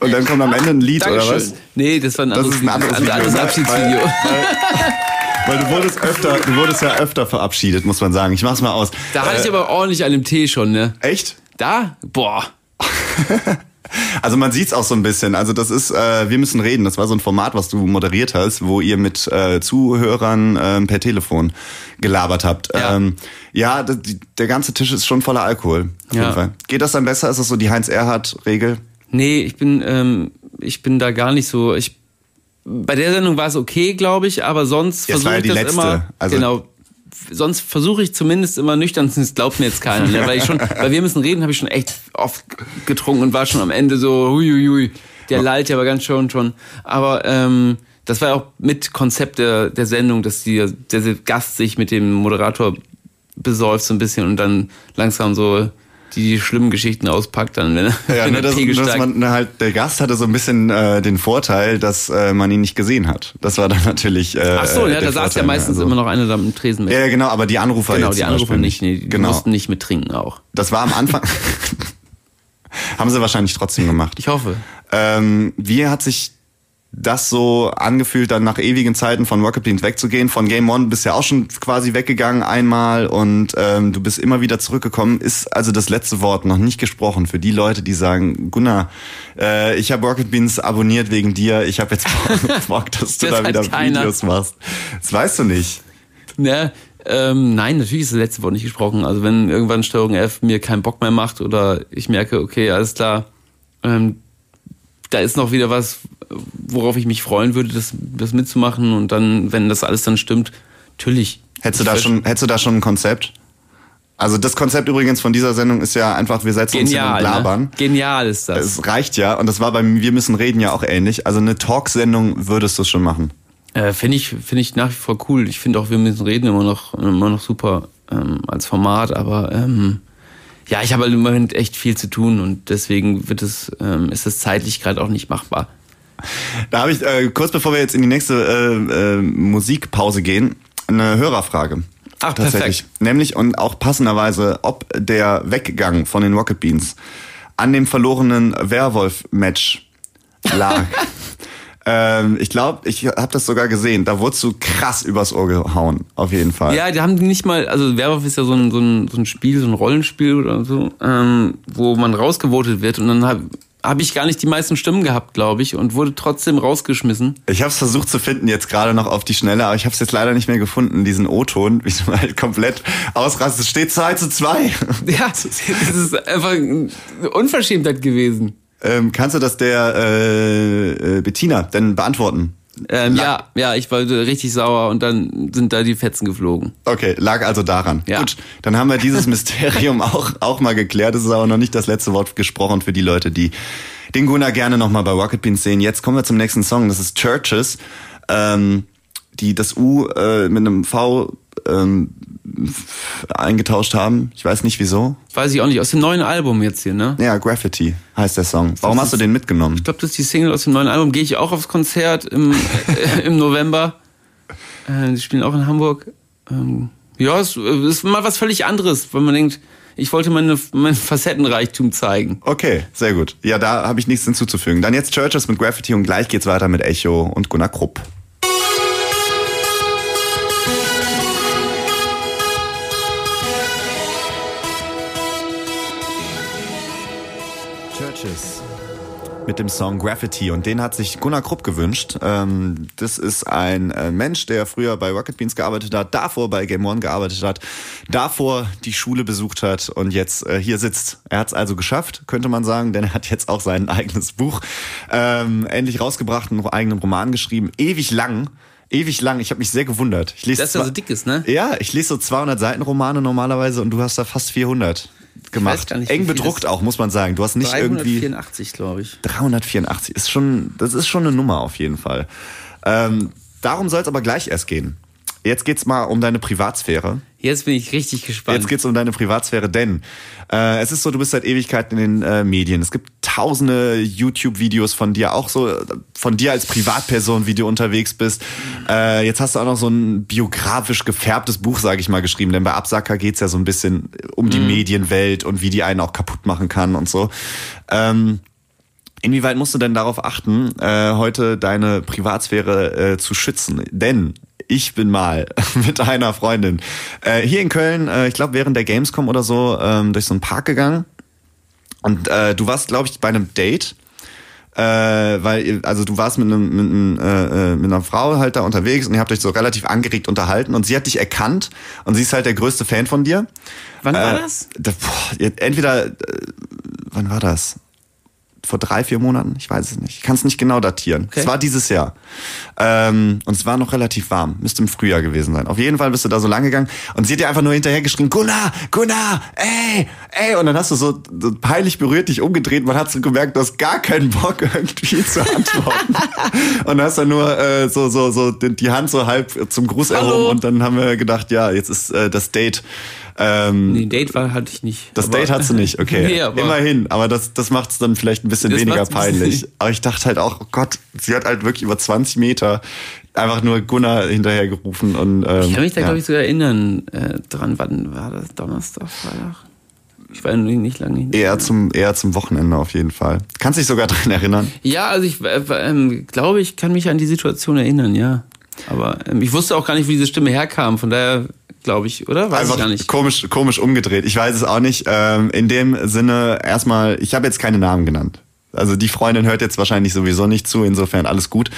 Und dann kommt am Ende ein Lied, oder Dankeschön. was? Nee, das war ein Das anderes, ist ein anderes Video, anderes Abschiedsvideo. Weil du wurdest öfter, du wurdest ja öfter verabschiedet, muss man sagen. Ich mach's mal aus. Da hatte ich aber ordentlich an dem Tee schon, ne? Echt? Da? Boah. Also man sieht's auch so ein bisschen. Also das ist, äh, wir müssen reden. Das war so ein Format, was du moderiert hast, wo ihr mit äh, Zuhörern ähm, per Telefon gelabert habt. Ja. Ähm, ja, die, der ganze Tisch ist schon voller Alkohol. Auf Ja. jeden Fall. Geht das dann besser? Ist das so die Heinz-Erhardt-Regel? Nee, ich bin, ähm, ich bin da gar nicht so. Ich, bei der Sendung war es okay, glaube ich, aber sonst es versuche ja ich die das letzte. immer. Also- genau. Sonst versuche ich zumindest immer nüchtern, das glaubt mir jetzt keiner. Ne? Weil ich schon, weil wir müssen reden, habe ich schon echt oft getrunken und war schon am Ende so, hui, hui, hui. Der lallt ja aber ganz schön schon. Aber ähm, das war ja auch mit Konzept der, der Sendung, dass die, der Gast sich mit dem Moderator besäuft so ein bisschen und dann langsam so die schlimmen Geschichten auspackt, dann, wenn, Ja, wenn ne, der das, Pegel dass man halt, der Gast hatte so ein bisschen äh, den Vorteil, dass äh, man ihn nicht gesehen hat. Das war dann natürlich. Äh, Ach so, ja, da saß ja meistens also. immer noch einer da im Tresen mit. Ja, genau, aber die Anrufer genau, die Anrufer nicht, nee, die genau. mussten nicht mittrinken auch. Das war am Anfang. Haben sie wahrscheinlich trotzdem gemacht. Ich hoffe. Ähm, wie hat sich das so angefühlt, dann nach ewigen Zeiten von Rocket Beans wegzugehen? Von Game One bist ja auch schon quasi weggegangen einmal und ähm, du bist immer wieder zurückgekommen. Ist also das letzte Wort noch nicht gesprochen für die Leute, die sagen, Gunnar, äh, ich habe Rocket Beans abonniert wegen dir. Ich habe jetzt Bock, dass du Das da wieder keiner. Videos machst. Das weißt du nicht. Ne, ähm, nein, natürlich ist das letzte Wort nicht gesprochen. Also wenn irgendwann Steuerung F mir keinen Bock mehr macht oder ich merke, okay, alles klar, ähm, da ist noch wieder was, worauf ich mich freuen würde, das, das mitzumachen und dann, wenn das alles dann stimmt, natürlich. Hättest du da schon, hättest du da schon ein Konzept? Also das Konzept übrigens von dieser Sendung ist ja einfach, wir setzen uns hin und Genial, labern. ne? Genial ist das. Es reicht ja und das war beim Wir müssen reden ja auch ähnlich. Also eine Talksendung würdest du schon machen. Äh, finde ich, finde ich nach wie vor cool. Ich finde auch, wir müssen reden immer noch, immer noch super ähm, als Format, aber ähm, ja, ich habe halt im Moment echt viel zu tun und deswegen wird es, ähm, ist es zeitlich gerade auch nicht machbar. Da habe ich äh, kurz bevor wir jetzt in die nächste äh, äh, Musikpause gehen, eine Hörerfrage. Ach, Tatsächlich. perfekt. Nämlich und auch passenderweise, ob der Weggang von den Rocket Beans an dem verlorenen Werwolf-Match lag. ähm, ich glaube, ich habe das sogar gesehen. Da wurdest du krass übers Ohr gehauen, auf jeden Fall. Ja, die haben die nicht mal, also Werwolf ist ja so ein, so ein, so ein Spiel, so ein Rollenspiel oder so, ähm, wo man rausgevotet wird und dann habe hab ich gar nicht die meisten Stimmen gehabt, glaube ich, und wurde trotzdem rausgeschmissen. Ich habe es versucht zu finden, jetzt gerade noch auf die Schnelle, aber ich habe es jetzt leider nicht mehr gefunden, diesen O-Ton, wie du halt komplett ausrastest. Es steht 2 zu 2. Ja, das ist einfach eine Unverschämtheit gewesen. Ähm, kannst du das der äh, äh, Bettina denn beantworten? Ähm, ja, ja, ich war richtig sauer und dann sind da die Fetzen geflogen. Okay, lag also daran. Ja. Gut, dann haben wir dieses Mysterium auch, auch mal geklärt. Es ist aber noch nicht das letzte Wort gesprochen für die Leute, die den Gunnar gerne nochmal bei Rocket Beans sehen. Jetzt kommen wir zum nächsten Song. Das ist Churches. Ähm, die das U äh, mit einem V ähm, eingetauscht haben. Ich weiß nicht wieso. Weiß ich auch nicht, aus dem neuen Album jetzt hier, ne? Ja, Graffiti heißt der Song. Warum hast du den mitgenommen? Ich glaube, das ist die Single aus dem neuen Album. Gehe ich auch aufs Konzert im, äh, im November. Äh, die spielen auch in Hamburg. Ähm, ja, es äh, ist mal was völlig anderes, weil man denkt, ich wollte meine, mein Facettenreichtum zeigen. Okay, sehr gut. Ja, da habe ich nichts hinzuzufügen. Dann jetzt Churches mit Graffiti und gleich geht's weiter mit Echo und Gunnar Krupp. Churches mit dem Song Graffiti und den hat sich Gunnar Krupp gewünscht. Ähm, das ist ein äh, Mensch, der früher bei Rocket Beans gearbeitet hat, davor bei Game One gearbeitet hat, davor die Schule besucht hat und jetzt äh, hier sitzt. Er hat es also geschafft, könnte man sagen, denn er hat jetzt auch sein eigenes Buch ähm, endlich rausgebracht, einen eigenen Roman geschrieben, ewig lang. Ewig lang, ich habe mich sehr gewundert. Ich lese Das ist ja so dick ist, ne? ja, ich lese so 200 Seiten Romane normalerweise und du hast da fast 400 gemacht. nicht, Eng bedruckt auch, muss man sagen. Du hast nicht irgendwie 384, glaube ich. 384 ist schon, das ist schon eine Nummer auf jeden Fall. Ähm, darum soll es aber gleich erst gehen. Jetzt geht's mal um deine Privatsphäre. Jetzt bin ich richtig gespannt. Jetzt geht's um deine Privatsphäre, denn äh, es ist so, du bist seit Ewigkeiten in den äh, Medien. Es gibt tausende YouTube-Videos von dir, auch so von dir als Privatperson, wie du unterwegs bist. Äh, jetzt hast du auch noch so ein biografisch gefärbtes Buch, sage ich mal, geschrieben, denn bei Absacker geht's ja so ein bisschen um die Medienwelt und wie die einen auch kaputt machen kann und so. Ähm, Inwieweit musst du denn darauf achten, äh, heute deine Privatsphäre äh, zu schützen? Denn ich bin mal mit einer Freundin äh, hier in Köln, äh, ich glaube während der Gamescom oder so, ähm, durch so einen Park gegangen. Und äh, du warst, glaube ich, bei einem Date. Äh, weil, also du warst mit, einem, mit, einem, äh, äh, mit einer Frau halt da unterwegs und ihr habt euch so relativ angeregt unterhalten und sie hat dich erkannt und sie ist halt der größte Fan von dir. Wann war Äh, das? Da, boah, entweder, äh, wann war das? Vor drei, vier Monaten? Ich weiß es nicht. Ich kann es nicht genau datieren. Okay. Es war dieses Jahr. Ähm, und es war noch relativ warm. Müsste im Frühjahr gewesen sein. Auf jeden Fall bist du da so lang gegangen und sie hat dir einfach nur hinterher geschrien, Gunnar, Gunnar, ey, ey. Und dann hast du so, so peinlich berührt dich umgedreht. Man hat so gemerkt, du hast gar keinen Bock irgendwie zu antworten. und hast dann nur äh, so, so, so die Hand so halb zum Gruß erhoben und dann haben wir gedacht, ja, jetzt ist äh, das Date. Ähm, Nee, Date war hatte ich nicht. das Date hast du nicht, okay. Nee, aber Immerhin, aber das, das macht es dann vielleicht ein bisschen weniger ein bisschen- peinlich. Aber ich dachte halt auch, oh Gott, sie hat halt wirklich über 20 Meter einfach nur Gunnar hinterher gerufen. Und, ähm, Ich kann mich da, ja. glaube ich, sogar erinnern äh, dran. Wann war das? Donnerstag, Freitag? Ich war nicht, nicht lange nicht. Eher zum, eher zum Wochenende auf jeden Fall. Kannst dich sogar dran erinnern? Ja, also ich äh, ähm, glaube, ich kann mich an die Situation erinnern, ja. Aber ähm, ich wusste auch gar nicht, wo diese Stimme herkam. Von daher glaube ich, oder? Weiß Einfach ich gar nicht. komisch, komisch umgedreht. Ich weiß es auch nicht. Ähm, in dem Sinne erstmal, ich habe jetzt keine Namen genannt. Also die Freundin hört jetzt wahrscheinlich sowieso nicht zu, insofern alles gut.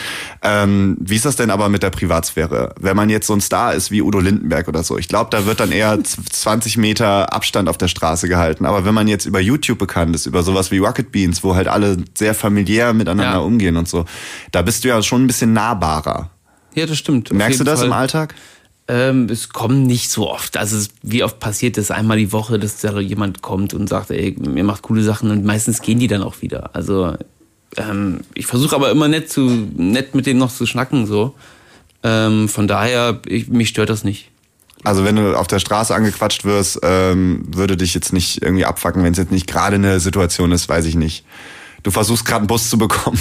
Ähm, wie ist das denn aber mit der Privatsphäre? Wenn man jetzt so ein Star ist wie Udo Lindenberg oder so, ich glaube, da wird dann eher z- 20 Meter Abstand auf der Straße gehalten. Aber wenn man jetzt über YouTube bekannt ist, über sowas wie Rocket Beans, wo halt alle sehr familiär miteinander Ja. umgehen und so, da bist du ja schon ein bisschen nahbarer. Ja, das stimmt. Merkst du das Fall. im Alltag? Ähm, es kommen nicht so oft. Also wie oft passiert es einmal die Woche, dass da jemand kommt und sagt, ey, mir macht coole Sachen und meistens gehen die dann auch wieder. Also ähm, ich versuche aber immer nett zu nett mit denen noch zu schnacken so. Ähm, von daher, ich, mich stört das nicht. Also wenn du auf der Straße angequatscht wirst, ähm, würde dich jetzt nicht irgendwie abfacken, wenn es jetzt nicht gerade eine Situation ist, weiß ich nicht. Du versuchst gerade einen Bus zu bekommen.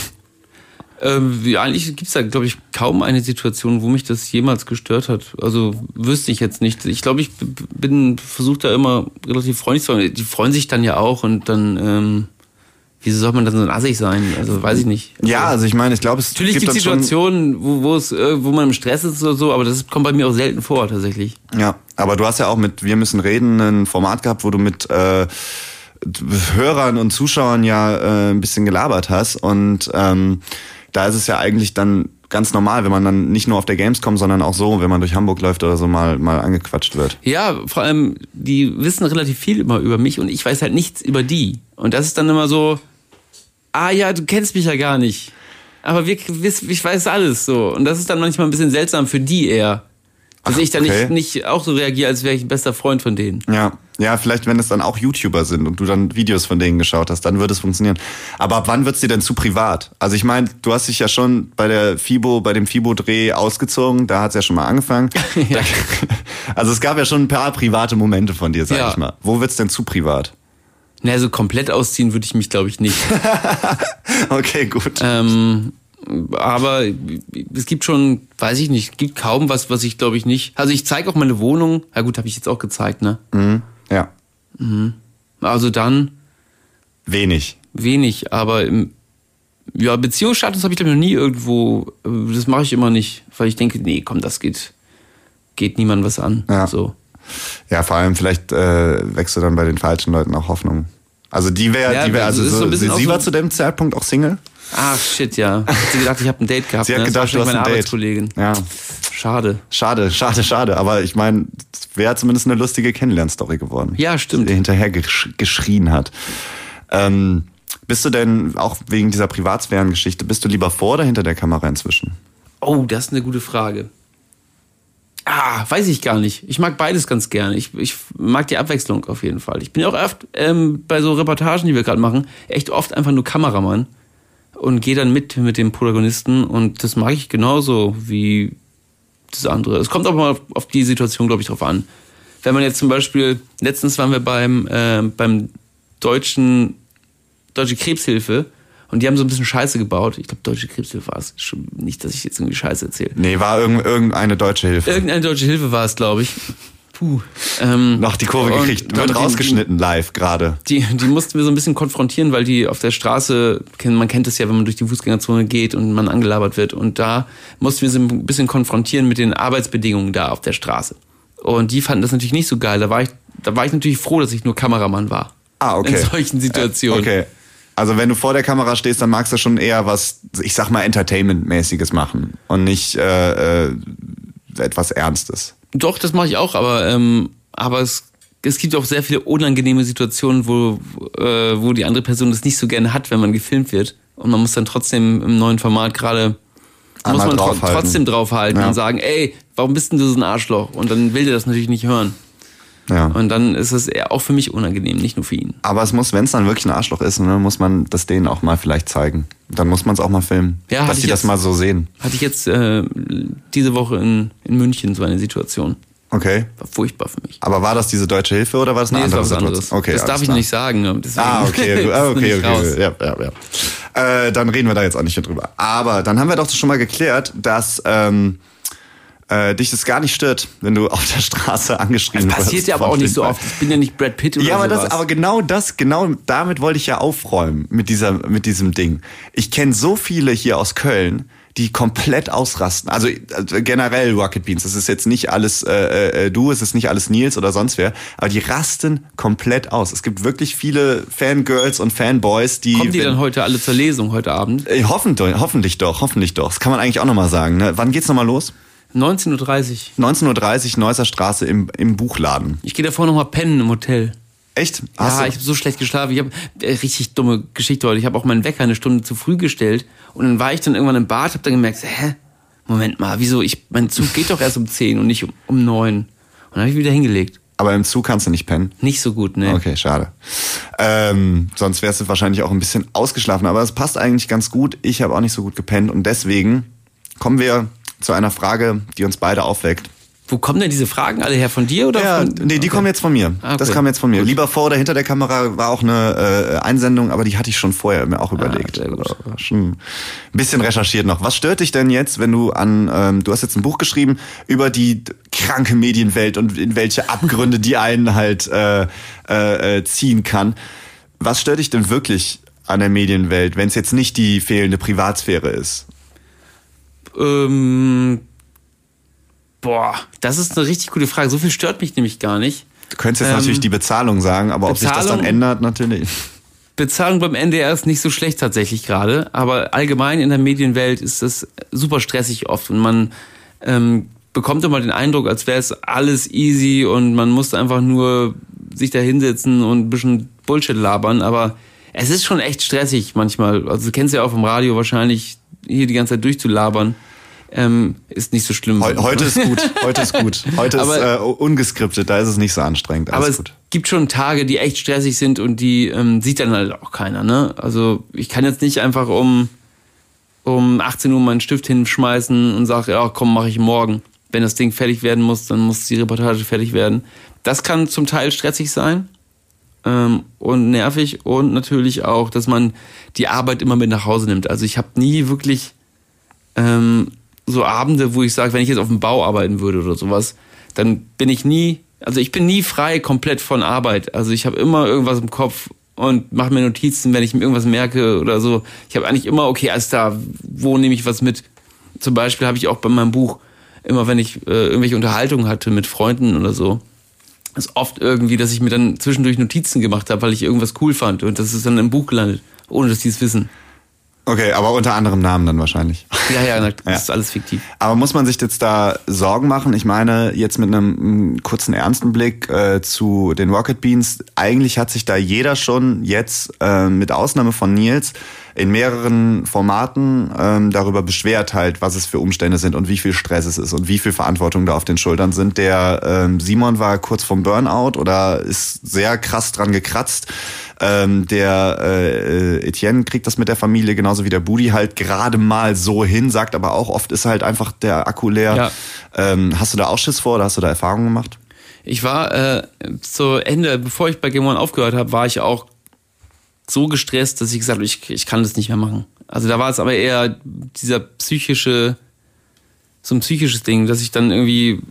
Ähm, wie, eigentlich gibt es da, glaube ich, kaum eine Situation, wo mich das jemals gestört hat. Also wüsste ich jetzt nicht. Ich glaube, ich bin versucht da immer relativ freundlich zu sein. Die freuen sich dann ja auch und dann, ähm, wieso soll man dann so ein Assig sein? Also weiß ich nicht. Also, Ja, also ich meine, ich glaube, es Natürlich gibt gibt Situationen, wo, wo, es, äh, wo man im Stress ist oder so, aber das kommt bei mir auch selten vor, tatsächlich. Ja, aber du hast ja auch mit Wir müssen reden ein Format gehabt, wo du mit äh, Hörern und Zuschauern ja äh, ein bisschen gelabert hast und ähm, da ist es ja eigentlich dann ganz normal, wenn man dann nicht nur auf der Gamescom, sondern auch so, wenn man durch Hamburg läuft oder so mal mal angequatscht wird. Ja, vor allem, die wissen relativ viel immer über mich und ich weiß halt nichts über die. Und das ist dann immer so, ah ja, du kennst mich ja gar nicht. aber wir, ich weiß alles so. Und das ist dann manchmal ein bisschen seltsam für die eher. Dass Ach, ich dann okay. nicht, nicht auch so reagiere, als wäre ich ein bester Freund von denen. Ja, ja, vielleicht wenn es dann auch YouTuber sind und du dann Videos von denen geschaut hast, dann würde es funktionieren. Aber ab wann wird's dir denn zu privat? Also ich meine, du hast dich ja schon bei der FIBO, bei dem FIBO-Dreh ausgezogen, da hat's ja schon mal angefangen. Ja. Also es gab ja schon ein paar private Momente von dir, sag Ja. ich mal. Wo wird's denn zu privat? Naja, so komplett ausziehen würde ich mich, glaube ich, nicht. Okay, gut. ähm, aber es gibt schon, weiß ich nicht, gibt kaum was, was ich glaube ich nicht. Also ich zeige auch meine Wohnung. Ja gut, habe ich jetzt auch gezeigt, ne? Mhm. Ja, Also dann wenig. wenig, aber im ja, Beziehungsstatus habe ich glaube ich noch nie irgendwo, das mache ich immer nicht, weil ich denke, nee, komm, das geht geht niemandem was an. Ja. So. Ja, vor allem vielleicht äh, wächst du dann bei den falschen Leuten auch Hoffnung. Also die wäre, Ja, die wäre, also also so so, sie, sie so- war zu dem Zeitpunkt auch Single. Ach shit, ja. Hat sie gedacht, ich habe ein Date gehabt. Sie hat ne? Das gedacht, du hast wahrscheinlich ein meine Date. Arbeitskollegin. Ja, Schade. schade, schade, schade. Aber ich meine, es wäre zumindest eine lustige Kennenlernstory geworden. Ja, stimmt. Die hinterher gesch geschrien hat. Ähm, bist du denn auch wegen dieser Privatsphärengeschichte, bist du lieber vor oder hinter der Kamera inzwischen? Oh, das ist eine gute Frage. Ah, weiß ich gar nicht. Ich mag beides ganz gerne. Ich, ich mag die Abwechslung auf jeden Fall. Ich bin ja auch oft ähm, bei so Reportagen, die wir gerade machen, echt oft einfach nur Kameramann und gehe dann mit mit dem Protagonisten und das mag ich genauso wie das andere. Es kommt auch mal auf, die Situation, glaube ich, drauf an. Wenn man jetzt zum Beispiel, letztens waren wir beim, äh, beim deutschen, Deutsche Krebshilfe und die haben so ein bisschen Scheiße gebaut. Ich glaube, Deutsche Krebshilfe war es. Nicht, dass ich jetzt irgendwie Scheiße erzähle. Nee, war irgend, irgendeine deutsche Hilfe. Irgendeine deutsche Hilfe war es, glaube ich. Puh. Ähm, Noch die Kurve gekriegt. Wird die- rausgeschnitten live gerade. Die, die mussten wir so ein bisschen konfrontieren, weil die auf der Straße, man kennt es ja, wenn man durch die Fußgängerzone geht und man angelabert wird. Und da mussten wir sie ein bisschen konfrontieren mit den Arbeitsbedingungen da auf der Straße. Und die fanden das natürlich nicht so geil. Da war ich, da war ich natürlich froh, dass ich nur Kameramann war. Ah, okay. In solchen Situationen. Okay. Also wenn du vor der Kamera stehst, dann magst du schon eher was, ich sag mal, Entertainment-mäßiges machen und nicht äh, äh, etwas Ernstes. Doch, das mache ich auch, aber, ähm, aber es, es gibt auch sehr viele unangenehme Situationen, wo, äh, wo die andere Person das nicht so gerne hat, wenn man gefilmt wird. Und man muss dann trotzdem im neuen Format gerade muss man draufhalten. trotzdem draufhalten Ja. und sagen, ey, warum bist denn du so ein Arschloch? Und dann will der das natürlich nicht hören. Ja. Und dann ist es auch für mich unangenehm, nicht nur für ihn. Aber es muss, wenn es dann wirklich ein Arschloch ist, ne, muss man das denen auch mal vielleicht zeigen. Dann muss man es auch mal filmen, Ja, dass die das mal so sehen. Hatte ich jetzt äh, diese Woche in, in München so eine Situation. Okay. War furchtbar für mich. Aber war das diese deutsche Hilfe oder war das eine Nee, das andere was Situation? anderes. Okay, das darf ich klar. nicht sagen. Ah, okay, ah, okay, okay. raus. Ja, ja, ja. Äh, dann reden wir da jetzt auch nicht mehr drüber. Aber dann haben wir doch schon mal geklärt, dass ähm, äh, dich das gar nicht stört, wenn du auf der Straße angeschrien Das wirst. passiert ja aber auch nicht so oft. Ich bin ja nicht Brad Pitt oder Ja, aber, sowas. das, aber genau das, genau damit wollte ich ja aufräumen mit dieser, mit diesem Ding. Ich kenne so viele hier aus Köln, die komplett ausrasten. Also, also generell Rocket Beans. Das ist jetzt nicht alles äh, äh, du, es ist nicht alles Nils oder sonst wer, aber die rasten komplett aus. Es gibt wirklich viele Fangirls und Fanboys, die, Kommen die wenn- dann heute alle zur Lesung heute Abend? äh, hoffentlich, hoffentlich doch, hoffentlich doch. Das kann man eigentlich auch nochmal sagen. Ne? Wann geht's nochmal los? 19.30 Uhr. 19.30 Uhr, Neusser Straße im, im Buchladen. Ich gehe davor nochmal pennen im Hotel. Echt? Hast ja, du- ich habe so schlecht geschlafen. Ich habe äh, richtig dumme Geschichte heute. Ich habe auch meinen Wecker eine Stunde zu früh gestellt und dann war ich dann irgendwann im Bad, habe dann gemerkt, hä, Moment mal, wieso? Ich, mein Zug geht doch erst um 10 und nicht um, um 9. Und dann habe ich wieder hingelegt. aber im Zug kannst du nicht pennen. Nicht so gut, ne? Okay, schade. Ähm, sonst wärst du wahrscheinlich auch ein bisschen ausgeschlafen, aber es passt eigentlich ganz gut. Ich habe auch nicht so gut gepennt und deswegen kommen wir zu einer Frage, die uns beide aufweckt. Wo kommen denn diese Fragen alle her? Von dir oder Ja, von. nee, die Okay. kommen jetzt von mir. Ah, okay. Das kam jetzt von mir. Gut. Lieber vor oder hinter der Kamera war auch eine äh, Einsendung, aber die hatte ich schon vorher mir auch überlegt. Ah, gut. War Schon ein bisschen recherchiert noch. Was stört dich denn jetzt, wenn du an, ähm, du hast jetzt ein Buch geschrieben über die kranke Medienwelt und in welche Abgründe die einen halt äh, äh, äh, ziehen kann. Was stört dich denn wirklich an der Medienwelt, wenn es jetzt nicht die fehlende Privatsphäre ist? Ähm, boah, das ist eine richtig gute Frage. So viel stört mich nämlich gar nicht. Du könntest jetzt Ähm, natürlich die Bezahlung sagen, aber ob sich das dann Bezahlung? ändert, natürlich. Bezahlung beim NDR ist nicht so schlecht tatsächlich gerade, aber allgemein in der Medienwelt ist das super stressig oft und man ähm, bekommt immer den Eindruck, als wäre es alles easy und man muss einfach nur sich da hinsetzen und ein bisschen Bullshit labern, aber es ist schon echt stressig manchmal. Also du kennst ja auch vom Radio wahrscheinlich hier die ganze Zeit durchzulabern, ähm, ist nicht so schlimm. Heu, heute ist gut, heute ist gut. Heute Aber- ist äh, ungeskriptet, da ist es nicht so anstrengend. Aber Alles es gut. gibt schon Tage, die echt stressig sind und die ähm, sieht dann halt auch keiner. Ne? Also ich kann jetzt nicht einfach um, um 18 Uhr meinen Stift hinschmeißen und sage, ja komm, mache ich morgen. Wenn das Ding fertig werden muss, dann muss die Reportage fertig werden. Das kann zum Teil stressig sein ähm, und nervig und natürlich auch, dass man die Arbeit immer mit nach Hause nimmt. Also ich habe nie wirklich ähm, so Abende, wo ich sage, wenn ich jetzt auf dem Bau arbeiten würde oder sowas, dann bin ich nie, also ich bin nie frei komplett von Arbeit. Also ich habe immer irgendwas im Kopf und mache mir Notizen, wenn ich mir irgendwas merke oder so. Ich habe eigentlich immer, okay, alles da, wo nehme ich was mit? Zum Beispiel habe ich auch bei meinem Buch immer, wenn ich äh, irgendwelche Unterhaltungen hatte mit Freunden oder so, ist oft irgendwie, dass ich mir dann zwischendurch Notizen gemacht habe, weil ich irgendwas cool fand und das ist dann im Buch gelandet, ohne dass die es wissen. Okay, aber unter anderem Namen dann wahrscheinlich. Ja, ja, das Ja. ist alles fiktiv. Aber muss man sich jetzt da Sorgen machen? Ich meine, jetzt mit einem kurzen ernsten Blick äh, zu den Rocket Beans, eigentlich hat sich da jeder schon jetzt, äh, mit Ausnahme von Nils, in mehreren Formaten ähm, darüber beschwert halt, was es für Umstände sind und wie viel Stress es ist und wie viel Verantwortung da auf den Schultern sind. Der ähm, Simon war kurz vom Burnout oder ist sehr krass dran gekratzt. Ähm, der äh, Etienne kriegt das mit der Familie genauso wie der Budi halt gerade mal so hin, sagt aber auch oft ist halt einfach der Akku leer. Ja. Ähm, hast du da auch Schiss vor oder hast du da Erfahrungen gemacht? Ich war äh, zu Ende, bevor ich bei Game One aufgehört habe, war ich auch so gestresst, dass ich gesagt habe, ich, ich kann das nicht mehr machen. Also da war es aber eher dieser psychische, so ein psychisches Ding, dass ich dann irgendwie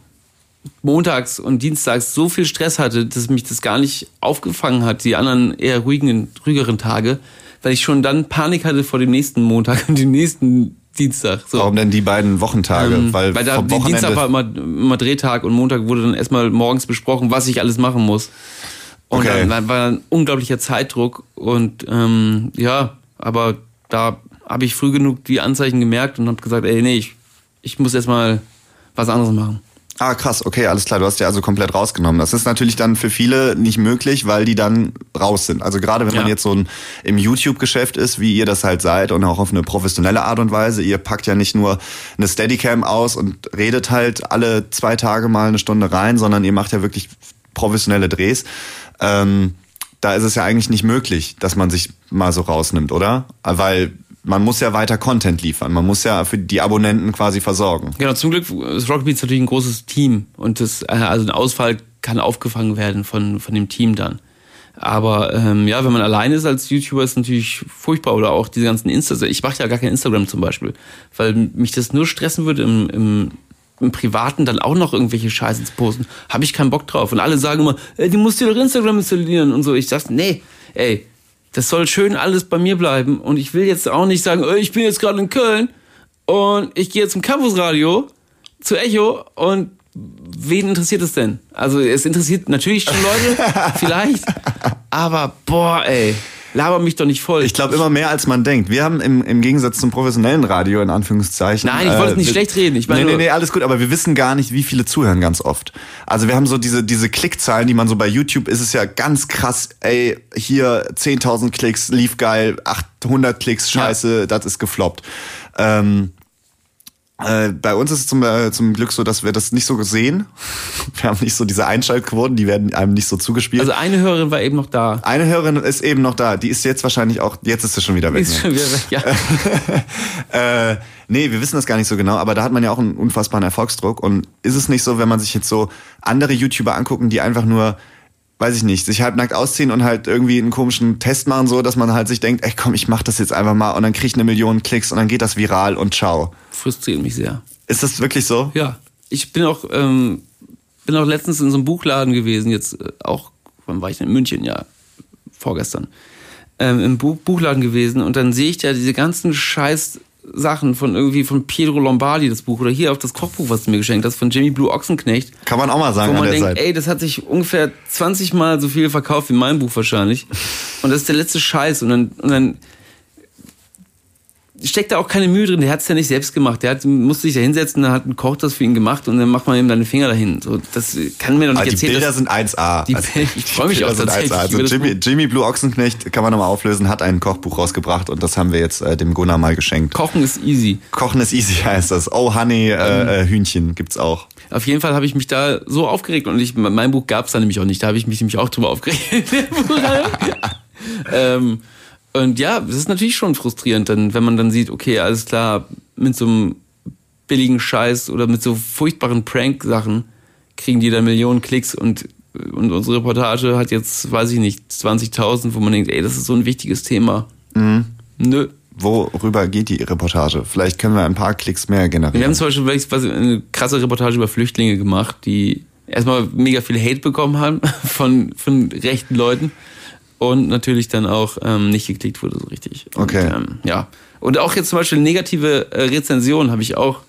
montags und dienstags so viel Stress hatte, dass mich das gar nicht aufgefangen hat, die anderen eher ruhigen, ruhigeren Tage, weil ich schon dann Panik hatte vor dem nächsten Montag und dem nächsten Dienstag. So. Warum denn die beiden Wochentage? Ähm, weil weil da, Dienstag war immer, immer Drehtag und Montag wurde dann erstmal morgens besprochen, was ich alles machen muss. Und Okay. dann war, war ein unglaublicher Zeitdruck und ähm, ja, aber da habe ich früh genug die Anzeichen gemerkt und habe gesagt, ey, nee, ich, ich muss erstmal was anderes machen. Ah, krass, okay, alles klar. Du hast ja also komplett rausgenommen. Das ist natürlich dann für viele nicht möglich, weil die dann raus sind. Also gerade wenn man Ja. jetzt so ein, im YouTube-Geschäft ist, wie ihr das halt seid und auch auf eine professionelle Art und Weise. Ihr packt ja nicht nur eine Steadicam aus und redet halt alle zwei Tage mal eine Stunde rein, sondern ihr macht ja wirklich professionelle Drehs. Ähm, da ist es ja eigentlich nicht möglich, dass man sich mal so rausnimmt, oder? Weil man muss ja weiter Content liefern. Man muss ja für die Abonnenten quasi versorgen. Genau, zum Glück ist Rocket Beans natürlich ein großes Team und das, äh, also ein Ausfall kann aufgefangen werden von, von dem Team dann. Aber ähm, ja, wenn man alleine ist als YouTuber, ist natürlich furchtbar. Oder auch diese ganzen Insta. Ich mache ja gar kein Instagram zum Beispiel, weil mich das nur stressen würde im, im, im Privaten dann auch noch irgendwelche Scheiße zu posten. Habe ich keinen Bock drauf. Und alle sagen immer, ey, du musst dir doch Instagram installieren und so. Ich sag, nee, ey, das soll schön alles bei mir bleiben. Und ich will jetzt auch nicht sagen, ich bin jetzt gerade in Köln und ich gehe jetzt zum Campusradio zu Echo und wen interessiert es denn? Also es interessiert natürlich schon Leute, vielleicht, aber boah, ey, laber mich doch nicht voll. Ich glaube immer mehr als man denkt. Wir haben im, im Gegensatz zum professionellen Radio in Anführungszeichen. Nein, ich wollte es nicht wir- schlecht reden. Ich meine nee, nee, nee, alles gut, aber wir wissen gar nicht, wie viele zuhören ganz oft. Also wir haben so diese, diese Klickzahlen, die man so bei YouTube ist es ja ganz krass, ey, hier 10.000 Klicks, lief geil, 800 Klicks, scheiße, das ist gefloppt. Ähm, äh, bei uns ist es zum, äh, zum Glück so, dass wir das nicht so sehen. Wir haben nicht so diese Einschaltquoten, die werden einem nicht so zugespielt. also eine Hörerin war eben noch da. Eine Hörerin ist eben noch da. Die ist jetzt wahrscheinlich auch, jetzt ist sie schon wieder weg. Ist schon Ne? wieder weg, ja. äh, nee, wir wissen das gar nicht so genau, aber da hat man ja auch einen unfassbaren Erfolgsdruck. Und ist es nicht so, wenn man sich jetzt so andere YouTuber angucken, die einfach nur, weiß ich nicht, sich halbnackt ausziehen und halt irgendwie einen komischen Test machen, so, dass man halt sich denkt, ey komm, ich mach das jetzt einfach mal und dann krieg ich eine Million Klicks und dann geht das viral und ciao. Frustriert mich sehr. Ist das wirklich so? Ja, ich bin auch, ähm, bin auch letztens in so einem Buchladen gewesen, jetzt äh, auch, wann war ich denn in München? Ja, vorgestern. Ähm, Im Buch Buchladen gewesen und dann sehe ich da diese ganzen scheiß Sachen von irgendwie von Pietro Lombardi, das Buch, oder hier auch das Kochbuch, was du mir geschenkt hast, von Jamie Blue Ochsenknecht. Kann man auch mal sagen Wo an man denkt, Seite. ey, das hat sich ungefähr 20 Mal so viel verkauft wie mein Buch wahrscheinlich. Und das ist der letzte Scheiß. Und dann, und dann steckt da auch keine Mühe drin. Der hat es ja nicht selbst gemacht. Der hat, musste sich da hinsetzen, dann hat ein Koch das für ihn gemacht und dann macht man ihm deine Finger dahin. So, das kann mir doch nicht Aber die erzählen. Bilder dass- sind 1A. Die Also, Bilder- ich freu mich Bilder auch sind tatsächlich 1A. Also Jimmy. Jimmy Blue Ochsenknecht, kann man nochmal auflösen, hat ein Kochbuch rausgebracht und das haben wir jetzt äh, dem Gunnar mal geschenkt. Kochen ist easy. Kochen ist easy heißt das. Oh Honey, äh, äh, Hühnchen gibt's auch. Auf jeden Fall habe ich mich da so aufgeregt und ich, mein Buch gab es da nämlich auch nicht. Da habe ich mich nämlich auch drüber aufgeregt. ähm, und ja, das ist natürlich schon frustrierend, dann, wenn man dann sieht, okay, alles klar, mit so einem billigen Scheiß oder mit so furchtbaren Prank-Sachen kriegen die dann Millionen Klicks und, und unsere Reportage hat jetzt, weiß ich nicht, 20.000, wo man denkt, ey, das ist so ein wichtiges Thema. Nö. Worüber geht die Reportage? Vielleicht können wir ein paar Klicks mehr Wir generieren. haben zum Beispiel wirklich was- eine krasse Reportage über Flüchtlinge gemacht, die erstmal mega viel Hate bekommen haben von, von rechten Leuten und natürlich dann auch ähm, nicht geklickt wurde so richtig. Und, Okay. Ähm, ja. Und auch jetzt zum Beispiel negative äh, Rezensionen habe ich auch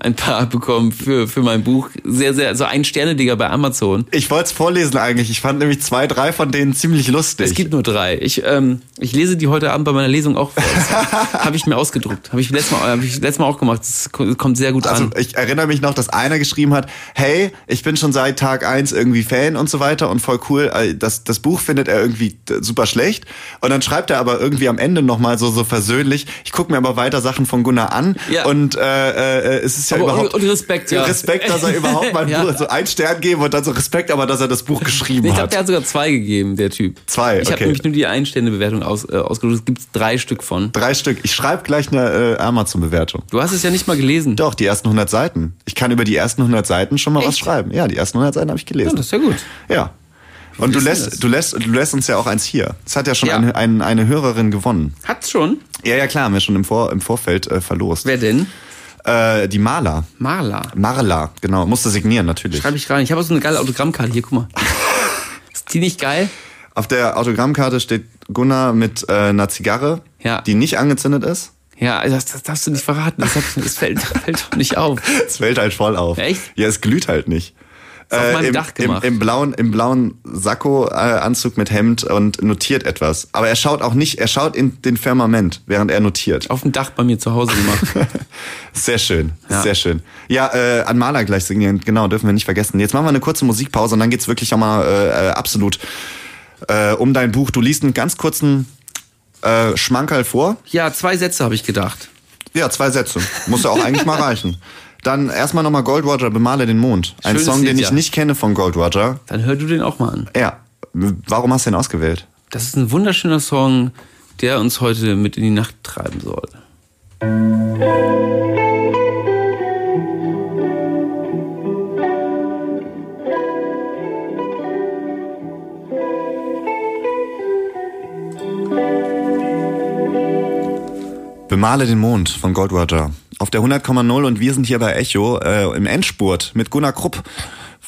ein paar bekommen für, für mein Buch. Sehr, sehr, so ein Sterne-Digger bei Amazon. Ich wollte es vorlesen eigentlich. Ich fand nämlich zwei, drei von denen ziemlich lustig. Es gibt nur drei. Ich, ähm, ich lese die heute Abend bei meiner Lesung auch vor. Habe ich mir ausgedruckt. Habe ich, letztes Mal- hab ich letztes Mal auch gemacht. Das ko- kommt sehr gut Also an. ich erinnere mich noch, dass einer geschrieben hat, hey, ich bin schon seit Tag eins irgendwie Fan und so weiter und voll cool. Äh, Das, das Buch findet er irgendwie super schlecht. Und dann schreibt er aber irgendwie am Ende nochmal so, so versöhnlich, ich gucke mir aber weiter Sachen von Gunnar an Ja. und äh, äh, es ist ja Aber überhaupt... und Respekt, ja. Respekt, dass er überhaupt mal ein Ja. Buch, so einen Stern geben und dann so Respekt, aber dass er das Buch geschrieben Ich glaube, hat. der hat sogar zwei gegeben, der Typ. Zwei, Ich habe okay. nämlich nur die Einstände-Bewertung aus, äh, ausgesucht. Es gibt drei Stück von. Drei Stück. Ich schreibe gleich eine äh, Amazon-Bewertung. Du hast es ja nicht mal gelesen. Doch, die ersten 100 Seiten. Ich kann über die ersten 100 Seiten schon mal was Echt? schreiben. Ja, die ersten 100 Seiten habe ich Ja, gelesen. das ist ja gut. Ja. Und du ist lässt, du lässt, du lässt uns ja auch eins hier. Es hat ja schon Ja. Eine, ein, eine Hörerin gewonnen. Hat's schon. Ja, ja, klar, haben wir schon im, Vor, im Vorfeld äh, verlost. Wer denn? Äh, die Maler. Marla. Marla, genau. Musste signieren, natürlich. Schreibe ich rein. Ich habe auch so eine geile Autogrammkarte. Hier, guck mal. Ist die nicht geil? Auf der Autogrammkarte steht Gunnar mit äh, einer Zigarre, Ja. die nicht angezündet ist. Ja, das, das darfst du nicht verraten. Das, hat, das fällt, fällt doch nicht auf. Es fällt halt voll auf. Echt? Ja, es glüht halt nicht. Ist auf im, Dach gemacht. Im, im blauen, im blauen Sakko-Anzug mit Hemd und notiert etwas. Aber er schaut auch nicht, er schaut in den Firmament, während er notiert. Auf dem Dach bei mir zu Hause gemacht. Sehr schön, Ja. sehr schön. Ja, äh, an Maler gleich signieren, genau, dürfen wir nicht vergessen. Jetzt machen wir eine kurze Musikpause und dann geht's wirklich auch mal äh, äh, absolut äh, um dein Buch. Du liest einen ganz kurzen äh, Schmankerl vor. Ja, zwei Sätze habe ich gedacht. Ja, zwei Sätze. Muss ja auch eigentlich mal reichen. Dann erstmal nochmal Gold Roger, Bemale den Mond. Ein Schönes Song, den Lied, ich ja. nicht kenne von Gold Roger. Dann hör du den auch mal an. Ja. Warum hast du den ausgewählt? Das ist ein wunderschöner Song, der uns heute mit in die Nacht treiben soll. Bemale den Mond von Gold Roger. Auf der 100,0 und wir sind hier bei Echo äh, im Endspurt mit Gunnar Krupp.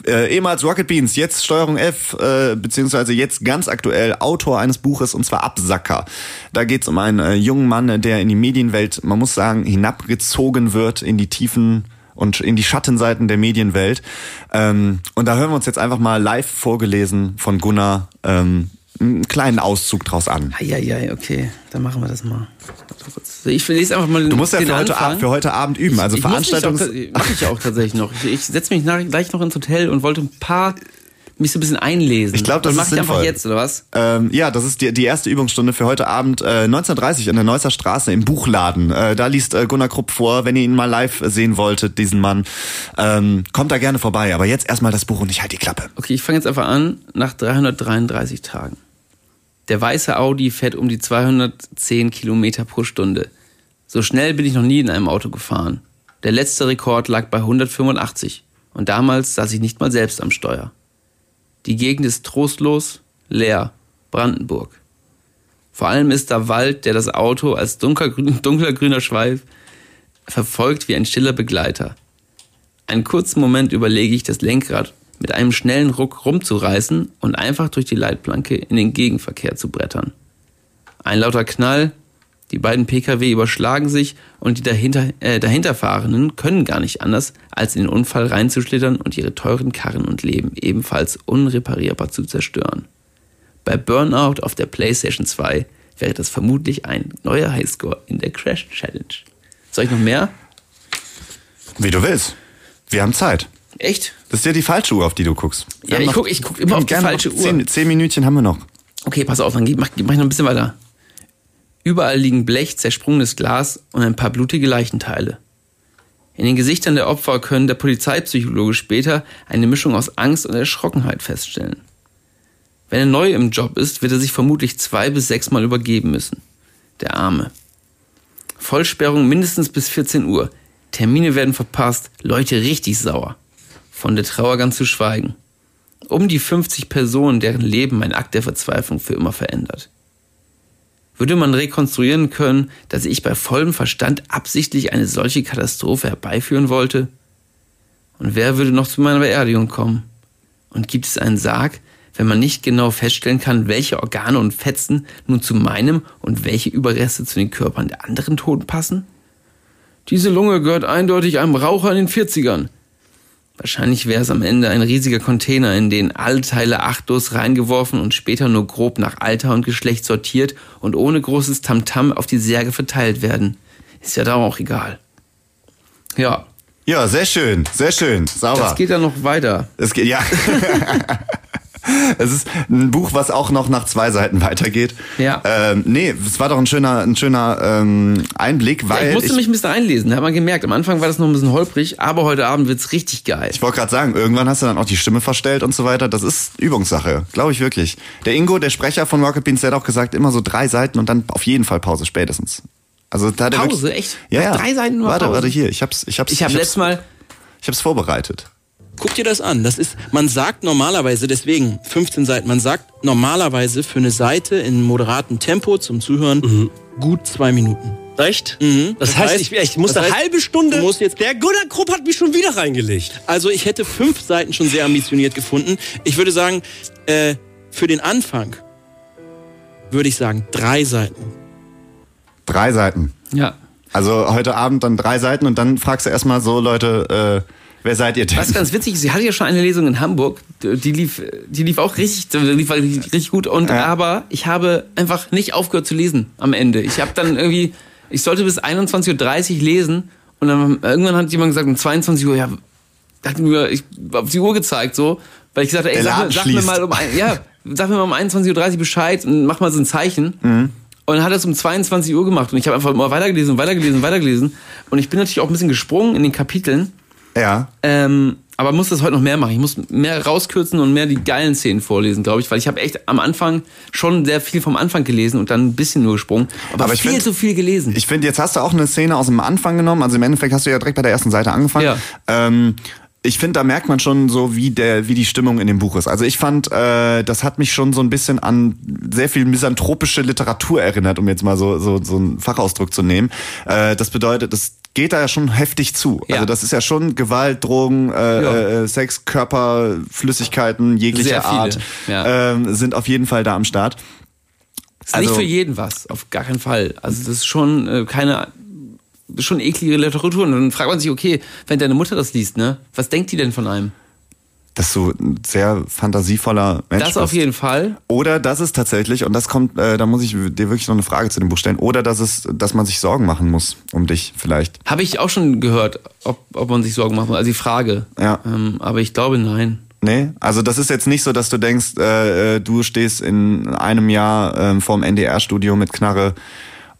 Äh, ehemals Rocket Beans, jetzt Steuerung F, äh, beziehungsweise jetzt ganz aktuell Autor eines Buches und zwar Absacker. Da geht's um einen äh, jungen Mann, der in die Medienwelt, man muss sagen, hinabgezogen wird in die Tiefen und in die Schattenseiten der Medienwelt. Ähm, und da hören wir uns jetzt einfach mal live vorgelesen von Gunnar ähm, einen kleinen Auszug draus an. Eieiei, okay, dann machen wir das mal. Ich lese einfach mal Du musst ja für heute. Abend, für heute Abend üben. Also ich Veranstaltungs... ta- Mach ich auch tatsächlich noch. Ich, ich setze mich nach, gleich noch ins Hotel und wollte ein paar mich so ein bisschen einlesen. Ich glaub, das Und ist mach ich einfach sinnvoll. jetzt, oder was? Ähm, ja, das ist die, die erste Übungsstunde für heute Abend äh, 19.30 in der Neusser Straße im Buchladen. Äh, da liest äh, Gunnar Krupp vor. Wenn ihr ihn mal live sehen wolltet, diesen Mann, ähm, kommt da gerne vorbei. Aber jetzt erstmal das Buch und ich halt die Klappe. Okay, ich fange jetzt einfach an, nach 333 Tagen. Der weiße Audi fährt um die 210 Kilometer pro Stunde. So schnell bin ich noch nie in einem Auto gefahren. Der letzte Rekord lag bei 185 und damals saß ich nicht mal selbst am Steuer. Die Gegend ist trostlos, leer, Brandenburg. Vor allem ist da Wald, der das Auto als dunkler grüner Schweif verfolgt wie ein stiller Begleiter. Einen kurzen Moment überlege ich, das Lenkrad mit einem schnellen Ruck rumzureißen und einfach durch die Leitplanke in den Gegenverkehr zu brettern. Ein lauter Knall, die beiden Pkw überschlagen sich und die dahinter, äh, dahinterfahrenden können gar nicht anders, als in den Unfall reinzuschlittern und ihre teuren Karren und Leben ebenfalls unreparierbar zu zerstören. Bei Burnout auf der PlayStation 2 wäre das vermutlich ein neuer Highscore in der Crash Challenge. Soll ich noch mehr? Wie du willst. Wir haben Zeit. Echt? Das ist ja die falsche Uhr, auf die du guckst. Wir Ja, ich noch- guck- ich guck immer auf die falsche Uhr. Zehn, zehn Minütchen haben wir noch. Okay, pass auf, dann mach, mach ich noch ein bisschen weiter. Überall liegen Blech, zersprungenes Glas und ein paar blutige Leichenteile. In den Gesichtern der Opfer können der Polizeipsychologe später eine Mischung aus Angst und Erschrockenheit feststellen. Wenn er neu im Job ist, wird er sich vermutlich zwei bis sechsmal übergeben müssen. Der Arme. Vollsperrung mindestens bis 14 Uhr. Termine werden verpasst, Leute richtig sauer. Von der Trauer ganz zu schweigen. Um die 50 Personen, deren Leben ein Akt der Verzweiflung für immer verändert. Würde man rekonstruieren können, dass ich bei vollem Verstand absichtlich eine solche Katastrophe herbeiführen wollte? Und wer würde noch zu meiner Beerdigung kommen? Und gibt es einen Sarg, wenn man nicht genau feststellen kann, welche Organe und Fetzen nun zu meinem und welche Überreste zu den Körpern der anderen Toten passen? Diese Lunge gehört eindeutig einem Raucher in den 40ern. Wahrscheinlich wäre es am Ende ein riesiger Container, in den alle Teile achtlos reingeworfen und später nur grob nach Alter und Geschlecht sortiert und ohne großes Tamtam auf die Särge verteilt werden. Ist ja da auch egal. Ja, Ja, sehr schön, sehr schön. Sauber. das geht dann noch weiter. Es geht, ja. es ist ein Buch, was auch noch nach zwei Seiten weitergeht. Ja. Ähm, nee, es war doch ein schöner, ein schöner ähm, Einblick, Ja, weil ich musste ich, mich ein bisschen einlesen, da hat man gemerkt. Am Anfang war das noch ein bisschen holprig, aber heute Abend wird's richtig geil. ich wollte gerade sagen, irgendwann hast du dann auch die Stimme verstellt und so weiter. Das ist Übungssache, glaube ich wirklich. Der Ingo, der Sprecher von Rocket Beans, der hat auch gesagt, immer so drei Seiten und dann auf jeden Fall Pause spätestens. Also da hat Pause, wirklich, echt? Ja, ja. Drei Seiten nur Warte, Pause? warte hier. Ich hab's, ich hab's, Ich habe hab's- letztes Mal ich hab's vorbereitet. Guck dir das an. Das ist, man sagt normalerweise, deswegen 15 Seiten, man sagt normalerweise für eine Seite in moderatem Tempo zum Zuhören gut zwei Minuten. Recht? Mhm. Das, Das heißt, heißt- ich, ich muss eine heißt, halbe Stunde. du musst jetzt- der Gunnar Krupp hat mich schon wieder reingelegt. Also ich hätte fünf Seiten schon sehr ambitioniert gefunden. Ich würde sagen, äh, für den Anfang würde ich sagen drei Seiten. Drei Seiten. ja, Also heute Abend dann drei Seiten und dann fragst du erstmal so, Leute, äh, wer seid ihr denn? Was ganz witzig ist, sie hatte ja schon eine Lesung in Hamburg, die lief, die lief auch richtig, die lief richtig, richtig gut. Und Ja. aber ich habe einfach nicht aufgehört zu lesen am Ende. Ich habe dann irgendwie, ich sollte bis 21.30 Uhr lesen und dann irgendwann hat jemand gesagt um 22 Uhr, ja, hat mir ich auf die Uhr gezeigt so, weil ich gesagt habe, ey, sag, sag mir mal um ein, ja, sag mir mal um 21.30 Uhr Bescheid und mach mal so ein Zeichen. Mhm. Und dann hat er es um 22 Uhr gemacht und ich habe einfach immer weitergelesen, weitergelesen, weitergelesen. Und ich bin natürlich auch ein bisschen gesprungen in den Kapiteln. Ja. Ähm, aber muss das heute noch mehr machen. Ich muss mehr rauskürzen und mehr die geilen Szenen vorlesen, glaube ich, weil ich habe echt am Anfang schon sehr viel vom Anfang gelesen und dann ein bisschen nur gesprungen. Aber, Aber viel find- zu viel gelesen. Ich finde, jetzt hast du auch eine Szene aus dem Anfang genommen. Also im Endeffekt hast du ja direkt bei der ersten Seite angefangen. Ja. Ähm, ich finde, da merkt man schon so, wie der, wie die Stimmung in dem Buch ist. Also ich fand, äh, das hat mich schon so ein bisschen an sehr viel misanthropische Literatur erinnert, um jetzt mal so so, so einen Fachausdruck zu nehmen. Äh, das bedeutet, das geht da ja schon heftig zu. Ja. Also das ist ja schon Gewalt, Drogen, äh, Ja. äh, Sex, Körper, Flüssigkeiten jeglicher Art ja. ähm, sind auf jeden Fall da am Start. ist nicht also- für jeden was, auf gar keinen Fall. Also das ist schon äh, keine schon eklige Literatur. Und dann fragt man sich, okay, wenn deine Mutter das liest, ne, was denkt die denn von einem? Dass du ein sehr fantasievoller Mensch Das auf bist. jeden Fall. Oder dass es tatsächlich, und das kommt, äh, da muss ich dir wirklich noch eine Frage zu dem Buch stellen, oder dass es, dass man sich Sorgen machen muss um dich vielleicht. Habe ich auch schon gehört, ob, ob man sich Sorgen macht. Also die Frage. Ja. Ähm, aber ich glaube, nein. Nee, also das ist jetzt nicht so, dass du denkst, äh, äh, du stehst in einem Jahr ähm, vorm NDR-Studio mit Knarre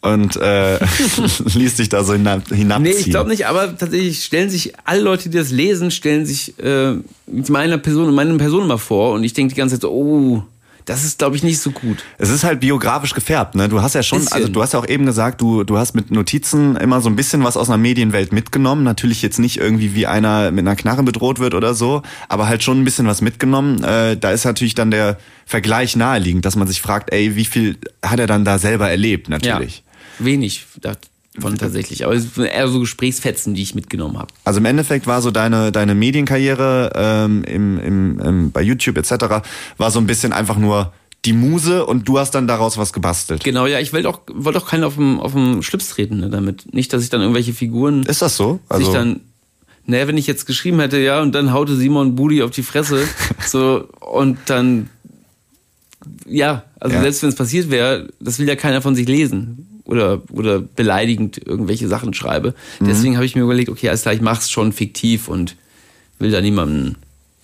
und äh, liest dich da so hinab, hinabziehen. Nee, ich glaube nicht, aber tatsächlich stellen sich alle Leute, die das lesen, stellen sich äh, mit meiner Person, meine Person immer vor und ich denke die ganze Zeit so, oh, das ist, glaube ich, nicht so gut. Es ist halt biografisch gefärbt, ne? Du hast ja schon, Bisschen. also du hast ja auch eben gesagt, du, du hast mit Notizen immer so ein bisschen was aus einer Medienwelt mitgenommen. Natürlich jetzt nicht irgendwie wie einer mit einer Knarre bedroht wird oder so, aber halt schon ein bisschen was mitgenommen. Äh, da ist natürlich dann der Vergleich naheliegend, dass man sich fragt, ey, wie viel hat er dann da selber erlebt, natürlich. Ja, wenig davon tatsächlich, aber es sind eher so Gesprächsfetzen, die ich mitgenommen habe. Also im Endeffekt war so deine, deine Medienkarriere ähm, im, im, im, bei YouTube etc. war so ein bisschen einfach nur die Muse und du hast dann daraus was gebastelt. Genau, ja, ich wollte auch, wollte auch keinen auf dem, auf dem Schlips treten ne, damit. Nicht, dass ich dann irgendwelche Figuren Ist das so? sich dann. Naja, wenn ich jetzt geschrieben hätte, ja, und dann haute Simon Budi auf die Fresse, so, und dann ja, also Ja. selbst wenn es passiert wäre, das will ja keiner von sich lesen oder oder beleidigend irgendwelche Sachen schreibe. Mhm. Deswegen habe ich mir überlegt, okay, alles klar, ich mach's schon fiktiv und will da niemanden.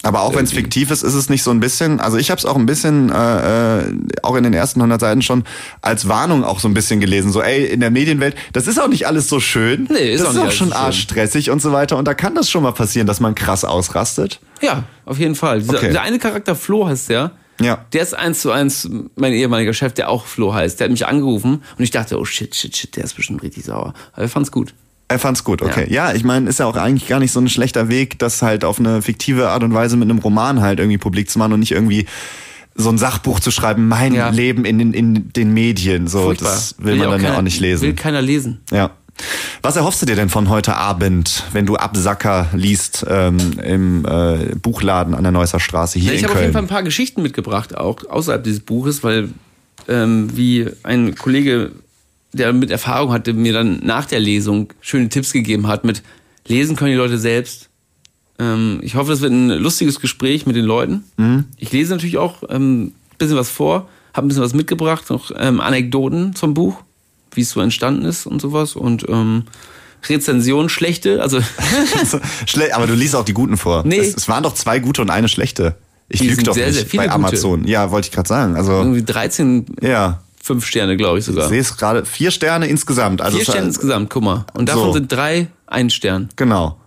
Aber auch wenn es fiktiv ist, ist es nicht so ein bisschen, also ich habe es auch ein bisschen, äh, äh, auch in den ersten 100 Seiten schon als Warnung auch so ein bisschen gelesen. So, ey, in der Medienwelt, das ist auch nicht alles so schön. Nee, ist das auch ist nicht auch schon arschstressig und so weiter. Und da kann das schon mal passieren, dass man krass ausrastet. Ja, auf jeden Fall. Dieser, Okay. dieser eine Charakter Flo heißt der. Ja. Der ist eins zu eins mein ehemaliger Chef, der auch Flo heißt. Der hat mich angerufen und ich dachte, oh shit, shit, shit, der ist bestimmt richtig sauer. Aber er fand's gut. Er fand's gut, okay. Ja, ich meine, ist ja auch eigentlich gar nicht so ein schlechter Weg, das halt auf eine fiktive Art und Weise mit einem Roman halt irgendwie publik zu machen und nicht irgendwie so ein Sachbuch zu schreiben, mein Ja. Leben in den, in den Medien. So, Furchtbar. das will man dann ja auch nicht Will lesen. keiner lesen. Ja. Was erhoffst du dir denn von heute Abend, wenn du Absacker liest ähm, im äh, Buchladen an der Neusser Straße hier Ja, ich in habe auf jeden Fall Köln? ein paar Geschichten mitgebracht, auch außerhalb dieses Buches, weil ähm, wie ein Kollege, der mit Erfahrung hatte, mir dann nach der Lesung schöne Tipps gegeben hat mit Lesen können die Leute selbst. Ähm, ich hoffe, das wird ein lustiges Gespräch mit den Leuten. Mhm. Ich lese natürlich auch ähm, ein bisschen was vor, habe ein bisschen was mitgebracht, noch ähm, Anekdoten zum Buch, wie es so entstanden ist und sowas und ähm, Rezensionen, schlechte, also Schle aber du liest auch die guten vor. Nee. Es, es waren doch zwei gute und eine schlechte. Ich lüge doch sehr, nicht sehr viele bei gute. Amazon. Ja, wollte ich gerade sagen. Also irgendwie 13, ja, fünf Sterne, glaube ich ich sogar. sehe es gerade. Vier Sterne insgesamt. Also Vier Sterne insgesamt, guck mal. Und davon So. sind drei ein Stern. Genau.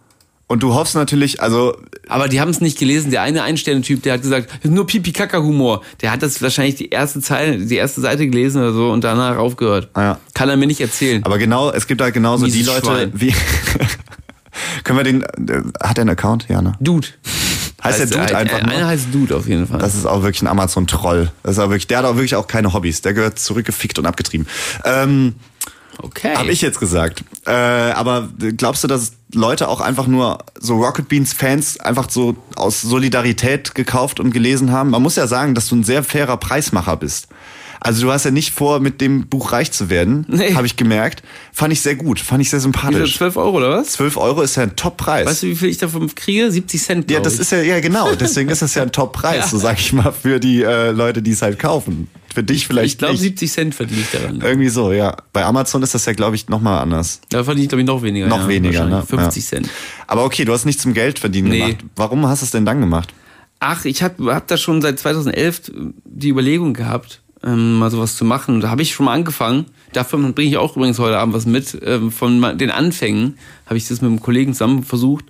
Und du hoffst natürlich, also Aber die haben es nicht gelesen. Der eine Ein-Sterne-Typ, der hat gesagt, nur Pipi-Kaka-Humor. Der hat das wahrscheinlich die erste Zeile, die erste Seite gelesen oder so und danach aufgehört. Ah, ja. Kann er mir nicht erzählen. Aber genau, es gibt halt genauso Mieses die Leute, Schwein. wie. Können wir den. äh, Hat er einen Account? Ja, ne? Dude. Heißt der Dude einfach nur? Einer heißt Dude auf jeden Fall. Das ist auch wirklich ein Amazon-Troll. Das ist auch wirklich, der hat auch wirklich auch keine Hobbys. Der gehört zurückgefickt und abgetrieben. Ähm, okay. Hab ich jetzt gesagt. Äh, aber glaubst du, dass Leute auch einfach nur so Rocket Beans Fans einfach so aus Solidarität gekauft und gelesen haben? Man muss ja sagen, dass du ein sehr fairer Preismacher bist. Also du hast ja nicht vor, mit dem Buch reich zu werden, Nee. habe ich gemerkt. Fand ich sehr gut, fand ich sehr sympathisch. 12 Euro oder was? 12 Euro ist ja ein Top-Preis. Weißt du, wie viel ich davon kriege? 70 Cent. ja, das ich. ist ja, ja genau, deswegen ist das ja ein Top-Preis, Ja. so sag ich mal, für die äh, Leute, die es halt kaufen. Für dich vielleicht Ich glaube, nicht. 70 Cent verdiene ich daran. Irgendwie so, ja. Bei Amazon ist das ja, glaube ich, nochmal anders. Da verdiene ich, glaube ich, noch weniger. Noch ja, weniger, ne? wahrscheinlich. 50 Ja. Cent. Aber okay, du hast nicht zum Geld verdienen Nee. gemacht. Warum hast du es denn dann gemacht? Ach, ich habe hab da schon seit 2011 die Überlegung gehabt, ähm, mal sowas zu machen. Da habe ich schon mal angefangen. Davon bringe ich auch übrigens heute Abend was mit. Ähm, von den Anfängen habe ich das mit einem Kollegen zusammen versucht.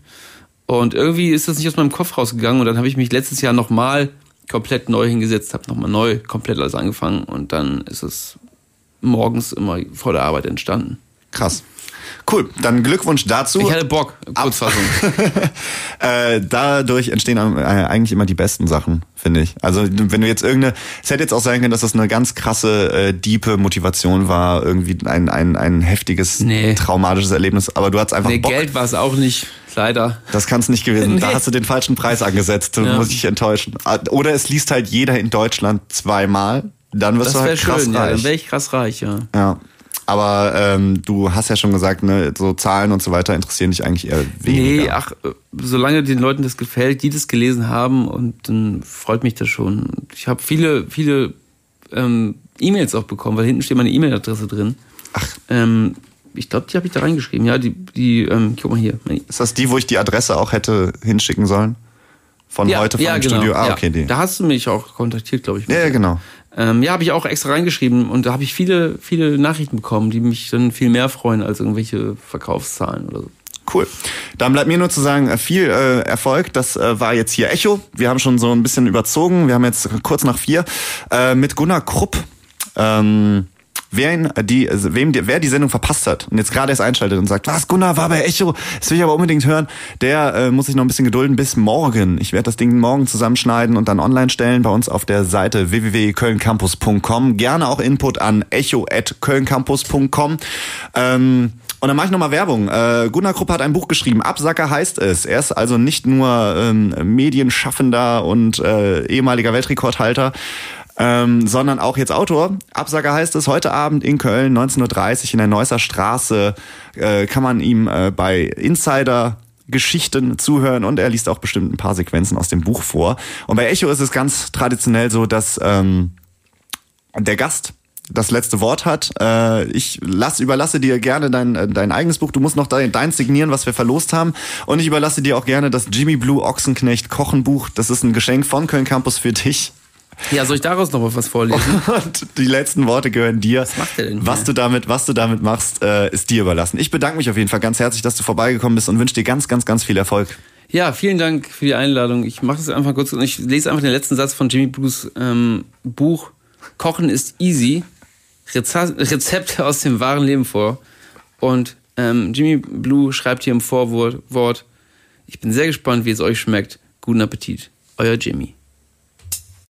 Und irgendwie ist das nicht aus meinem Kopf rausgegangen. Und dann habe ich mich letztes Jahr nochmal komplett neu hingesetzt, habe nochmal neu komplett alles angefangen. Und dann ist es morgens immer vor der Arbeit entstanden. Krass. Cool, dann Glückwunsch dazu. Ich hatte Bock, Kurzfassung. äh, dadurch entstehen äh, eigentlich immer die besten Sachen, finde ich. Also wenn du jetzt irgendeine, es hätte jetzt auch sein können, dass das eine ganz krasse, äh, diepe Motivation war, irgendwie ein, ein, ein heftiges, Nee. traumatisches Erlebnis, aber du hattest einfach nee, Bock. Geld war es auch nicht, leider. Das kann es nicht gewesen. Da Nee. hast du den falschen Preis angesetzt. Ja. musst dich enttäuschen. Oder es liest halt jeder in Deutschland zweimal. Dann wirst Das du halt krass schön, ja. reich. Dann wäre ich krass reich, ja. Ja. Aber ähm, du hast ja schon gesagt, ne, so Zahlen und so weiter interessieren dich eigentlich eher weniger. Nee, ach, äh, solange den Leuten das gefällt, die das gelesen haben, und dann freut mich das schon. Ich habe viele, viele ähm, E-Mails auch bekommen, weil hinten steht meine E-Mail-Adresse drin. Ach. Ähm, ich glaube, die habe ich da reingeschrieben. Ja, die, die ähm, guck mal hier. Ist das die, wo ich die Adresse auch hätte hinschicken sollen? Von ja, heute vom ja, genau, Studio? Ah, ja. okay, die. Da hast du mich auch kontaktiert, glaube ich. Ja, ja, genau. Ähm, ja, habe ich auch extra reingeschrieben und da habe ich viele, viele Nachrichten bekommen, die mich dann viel mehr freuen als irgendwelche Verkaufszahlen oder so. Cool. Dann bleibt mir nur zu sagen, äh, viel äh, Erfolg. Das äh, war jetzt hier Echo. Wir haben schon so ein bisschen überzogen. Wir haben jetzt kurz nach vier äh, mit Gunnar Krupp. Ähm, Wer, ihn, die, also wem, die, wer die Sendung verpasst hat und jetzt gerade erst einschaltet und sagt, was, Gunnar war bei Echo, das will ich aber unbedingt hören, der äh, muss sich noch ein bisschen gedulden bis morgen. Ich werde das Ding morgen zusammenschneiden und dann online stellen bei uns auf der Seite www.kölncampus.com. Gerne auch Input an echo.kölncampus.com. Ähm, und dann mache ich nochmal Werbung. Äh, Gunnar Krupp hat ein Buch geschrieben. Absacker heißt es. Er ist also nicht nur ähm, Medienschaffender und äh, ehemaliger Weltrekordhalter, ähm, sondern auch jetzt Autor. Absacker heißt es. Heute Abend in Köln, 19.30 Uhr in der Neusser Straße, äh, kann man ihm äh, bei Insider Geschichten zuhören und er liest auch bestimmt ein paar Sequenzen aus dem Buch vor. Und bei Echo ist es ganz traditionell so, dass ähm, der Gast das letzte Wort hat. Äh, ich lass, überlasse dir gerne dein, äh, dein eigenes Buch. Du musst noch dein, dein signieren, was wir verlost haben. Und ich überlasse dir auch gerne das Jimmy Blue Ochsenknecht Kochenbuch. Das ist ein Geschenk von Köln Campus für dich. Ja, soll ich daraus noch mal was vorlesen? Und die letzten Worte gehören dir. Was macht er denn Was du damit, was du damit machst, äh, ist dir überlassen. Ich bedanke mich auf jeden Fall ganz herzlich, dass du vorbeigekommen bist und wünsche dir ganz, ganz, ganz viel Erfolg. Ja, vielen Dank für die Einladung. Ich mache das einfach kurz und ich lese einfach den letzten Satz von Jimmy Blues ähm, Buch Kochen ist easy. Reza Rezepte aus dem wahren Leben vor. Und ähm, Jimmy Blue schreibt hier im Vorwort, Wort, ich bin sehr gespannt, wie es euch schmeckt. Guten Appetit. Euer Jimmy.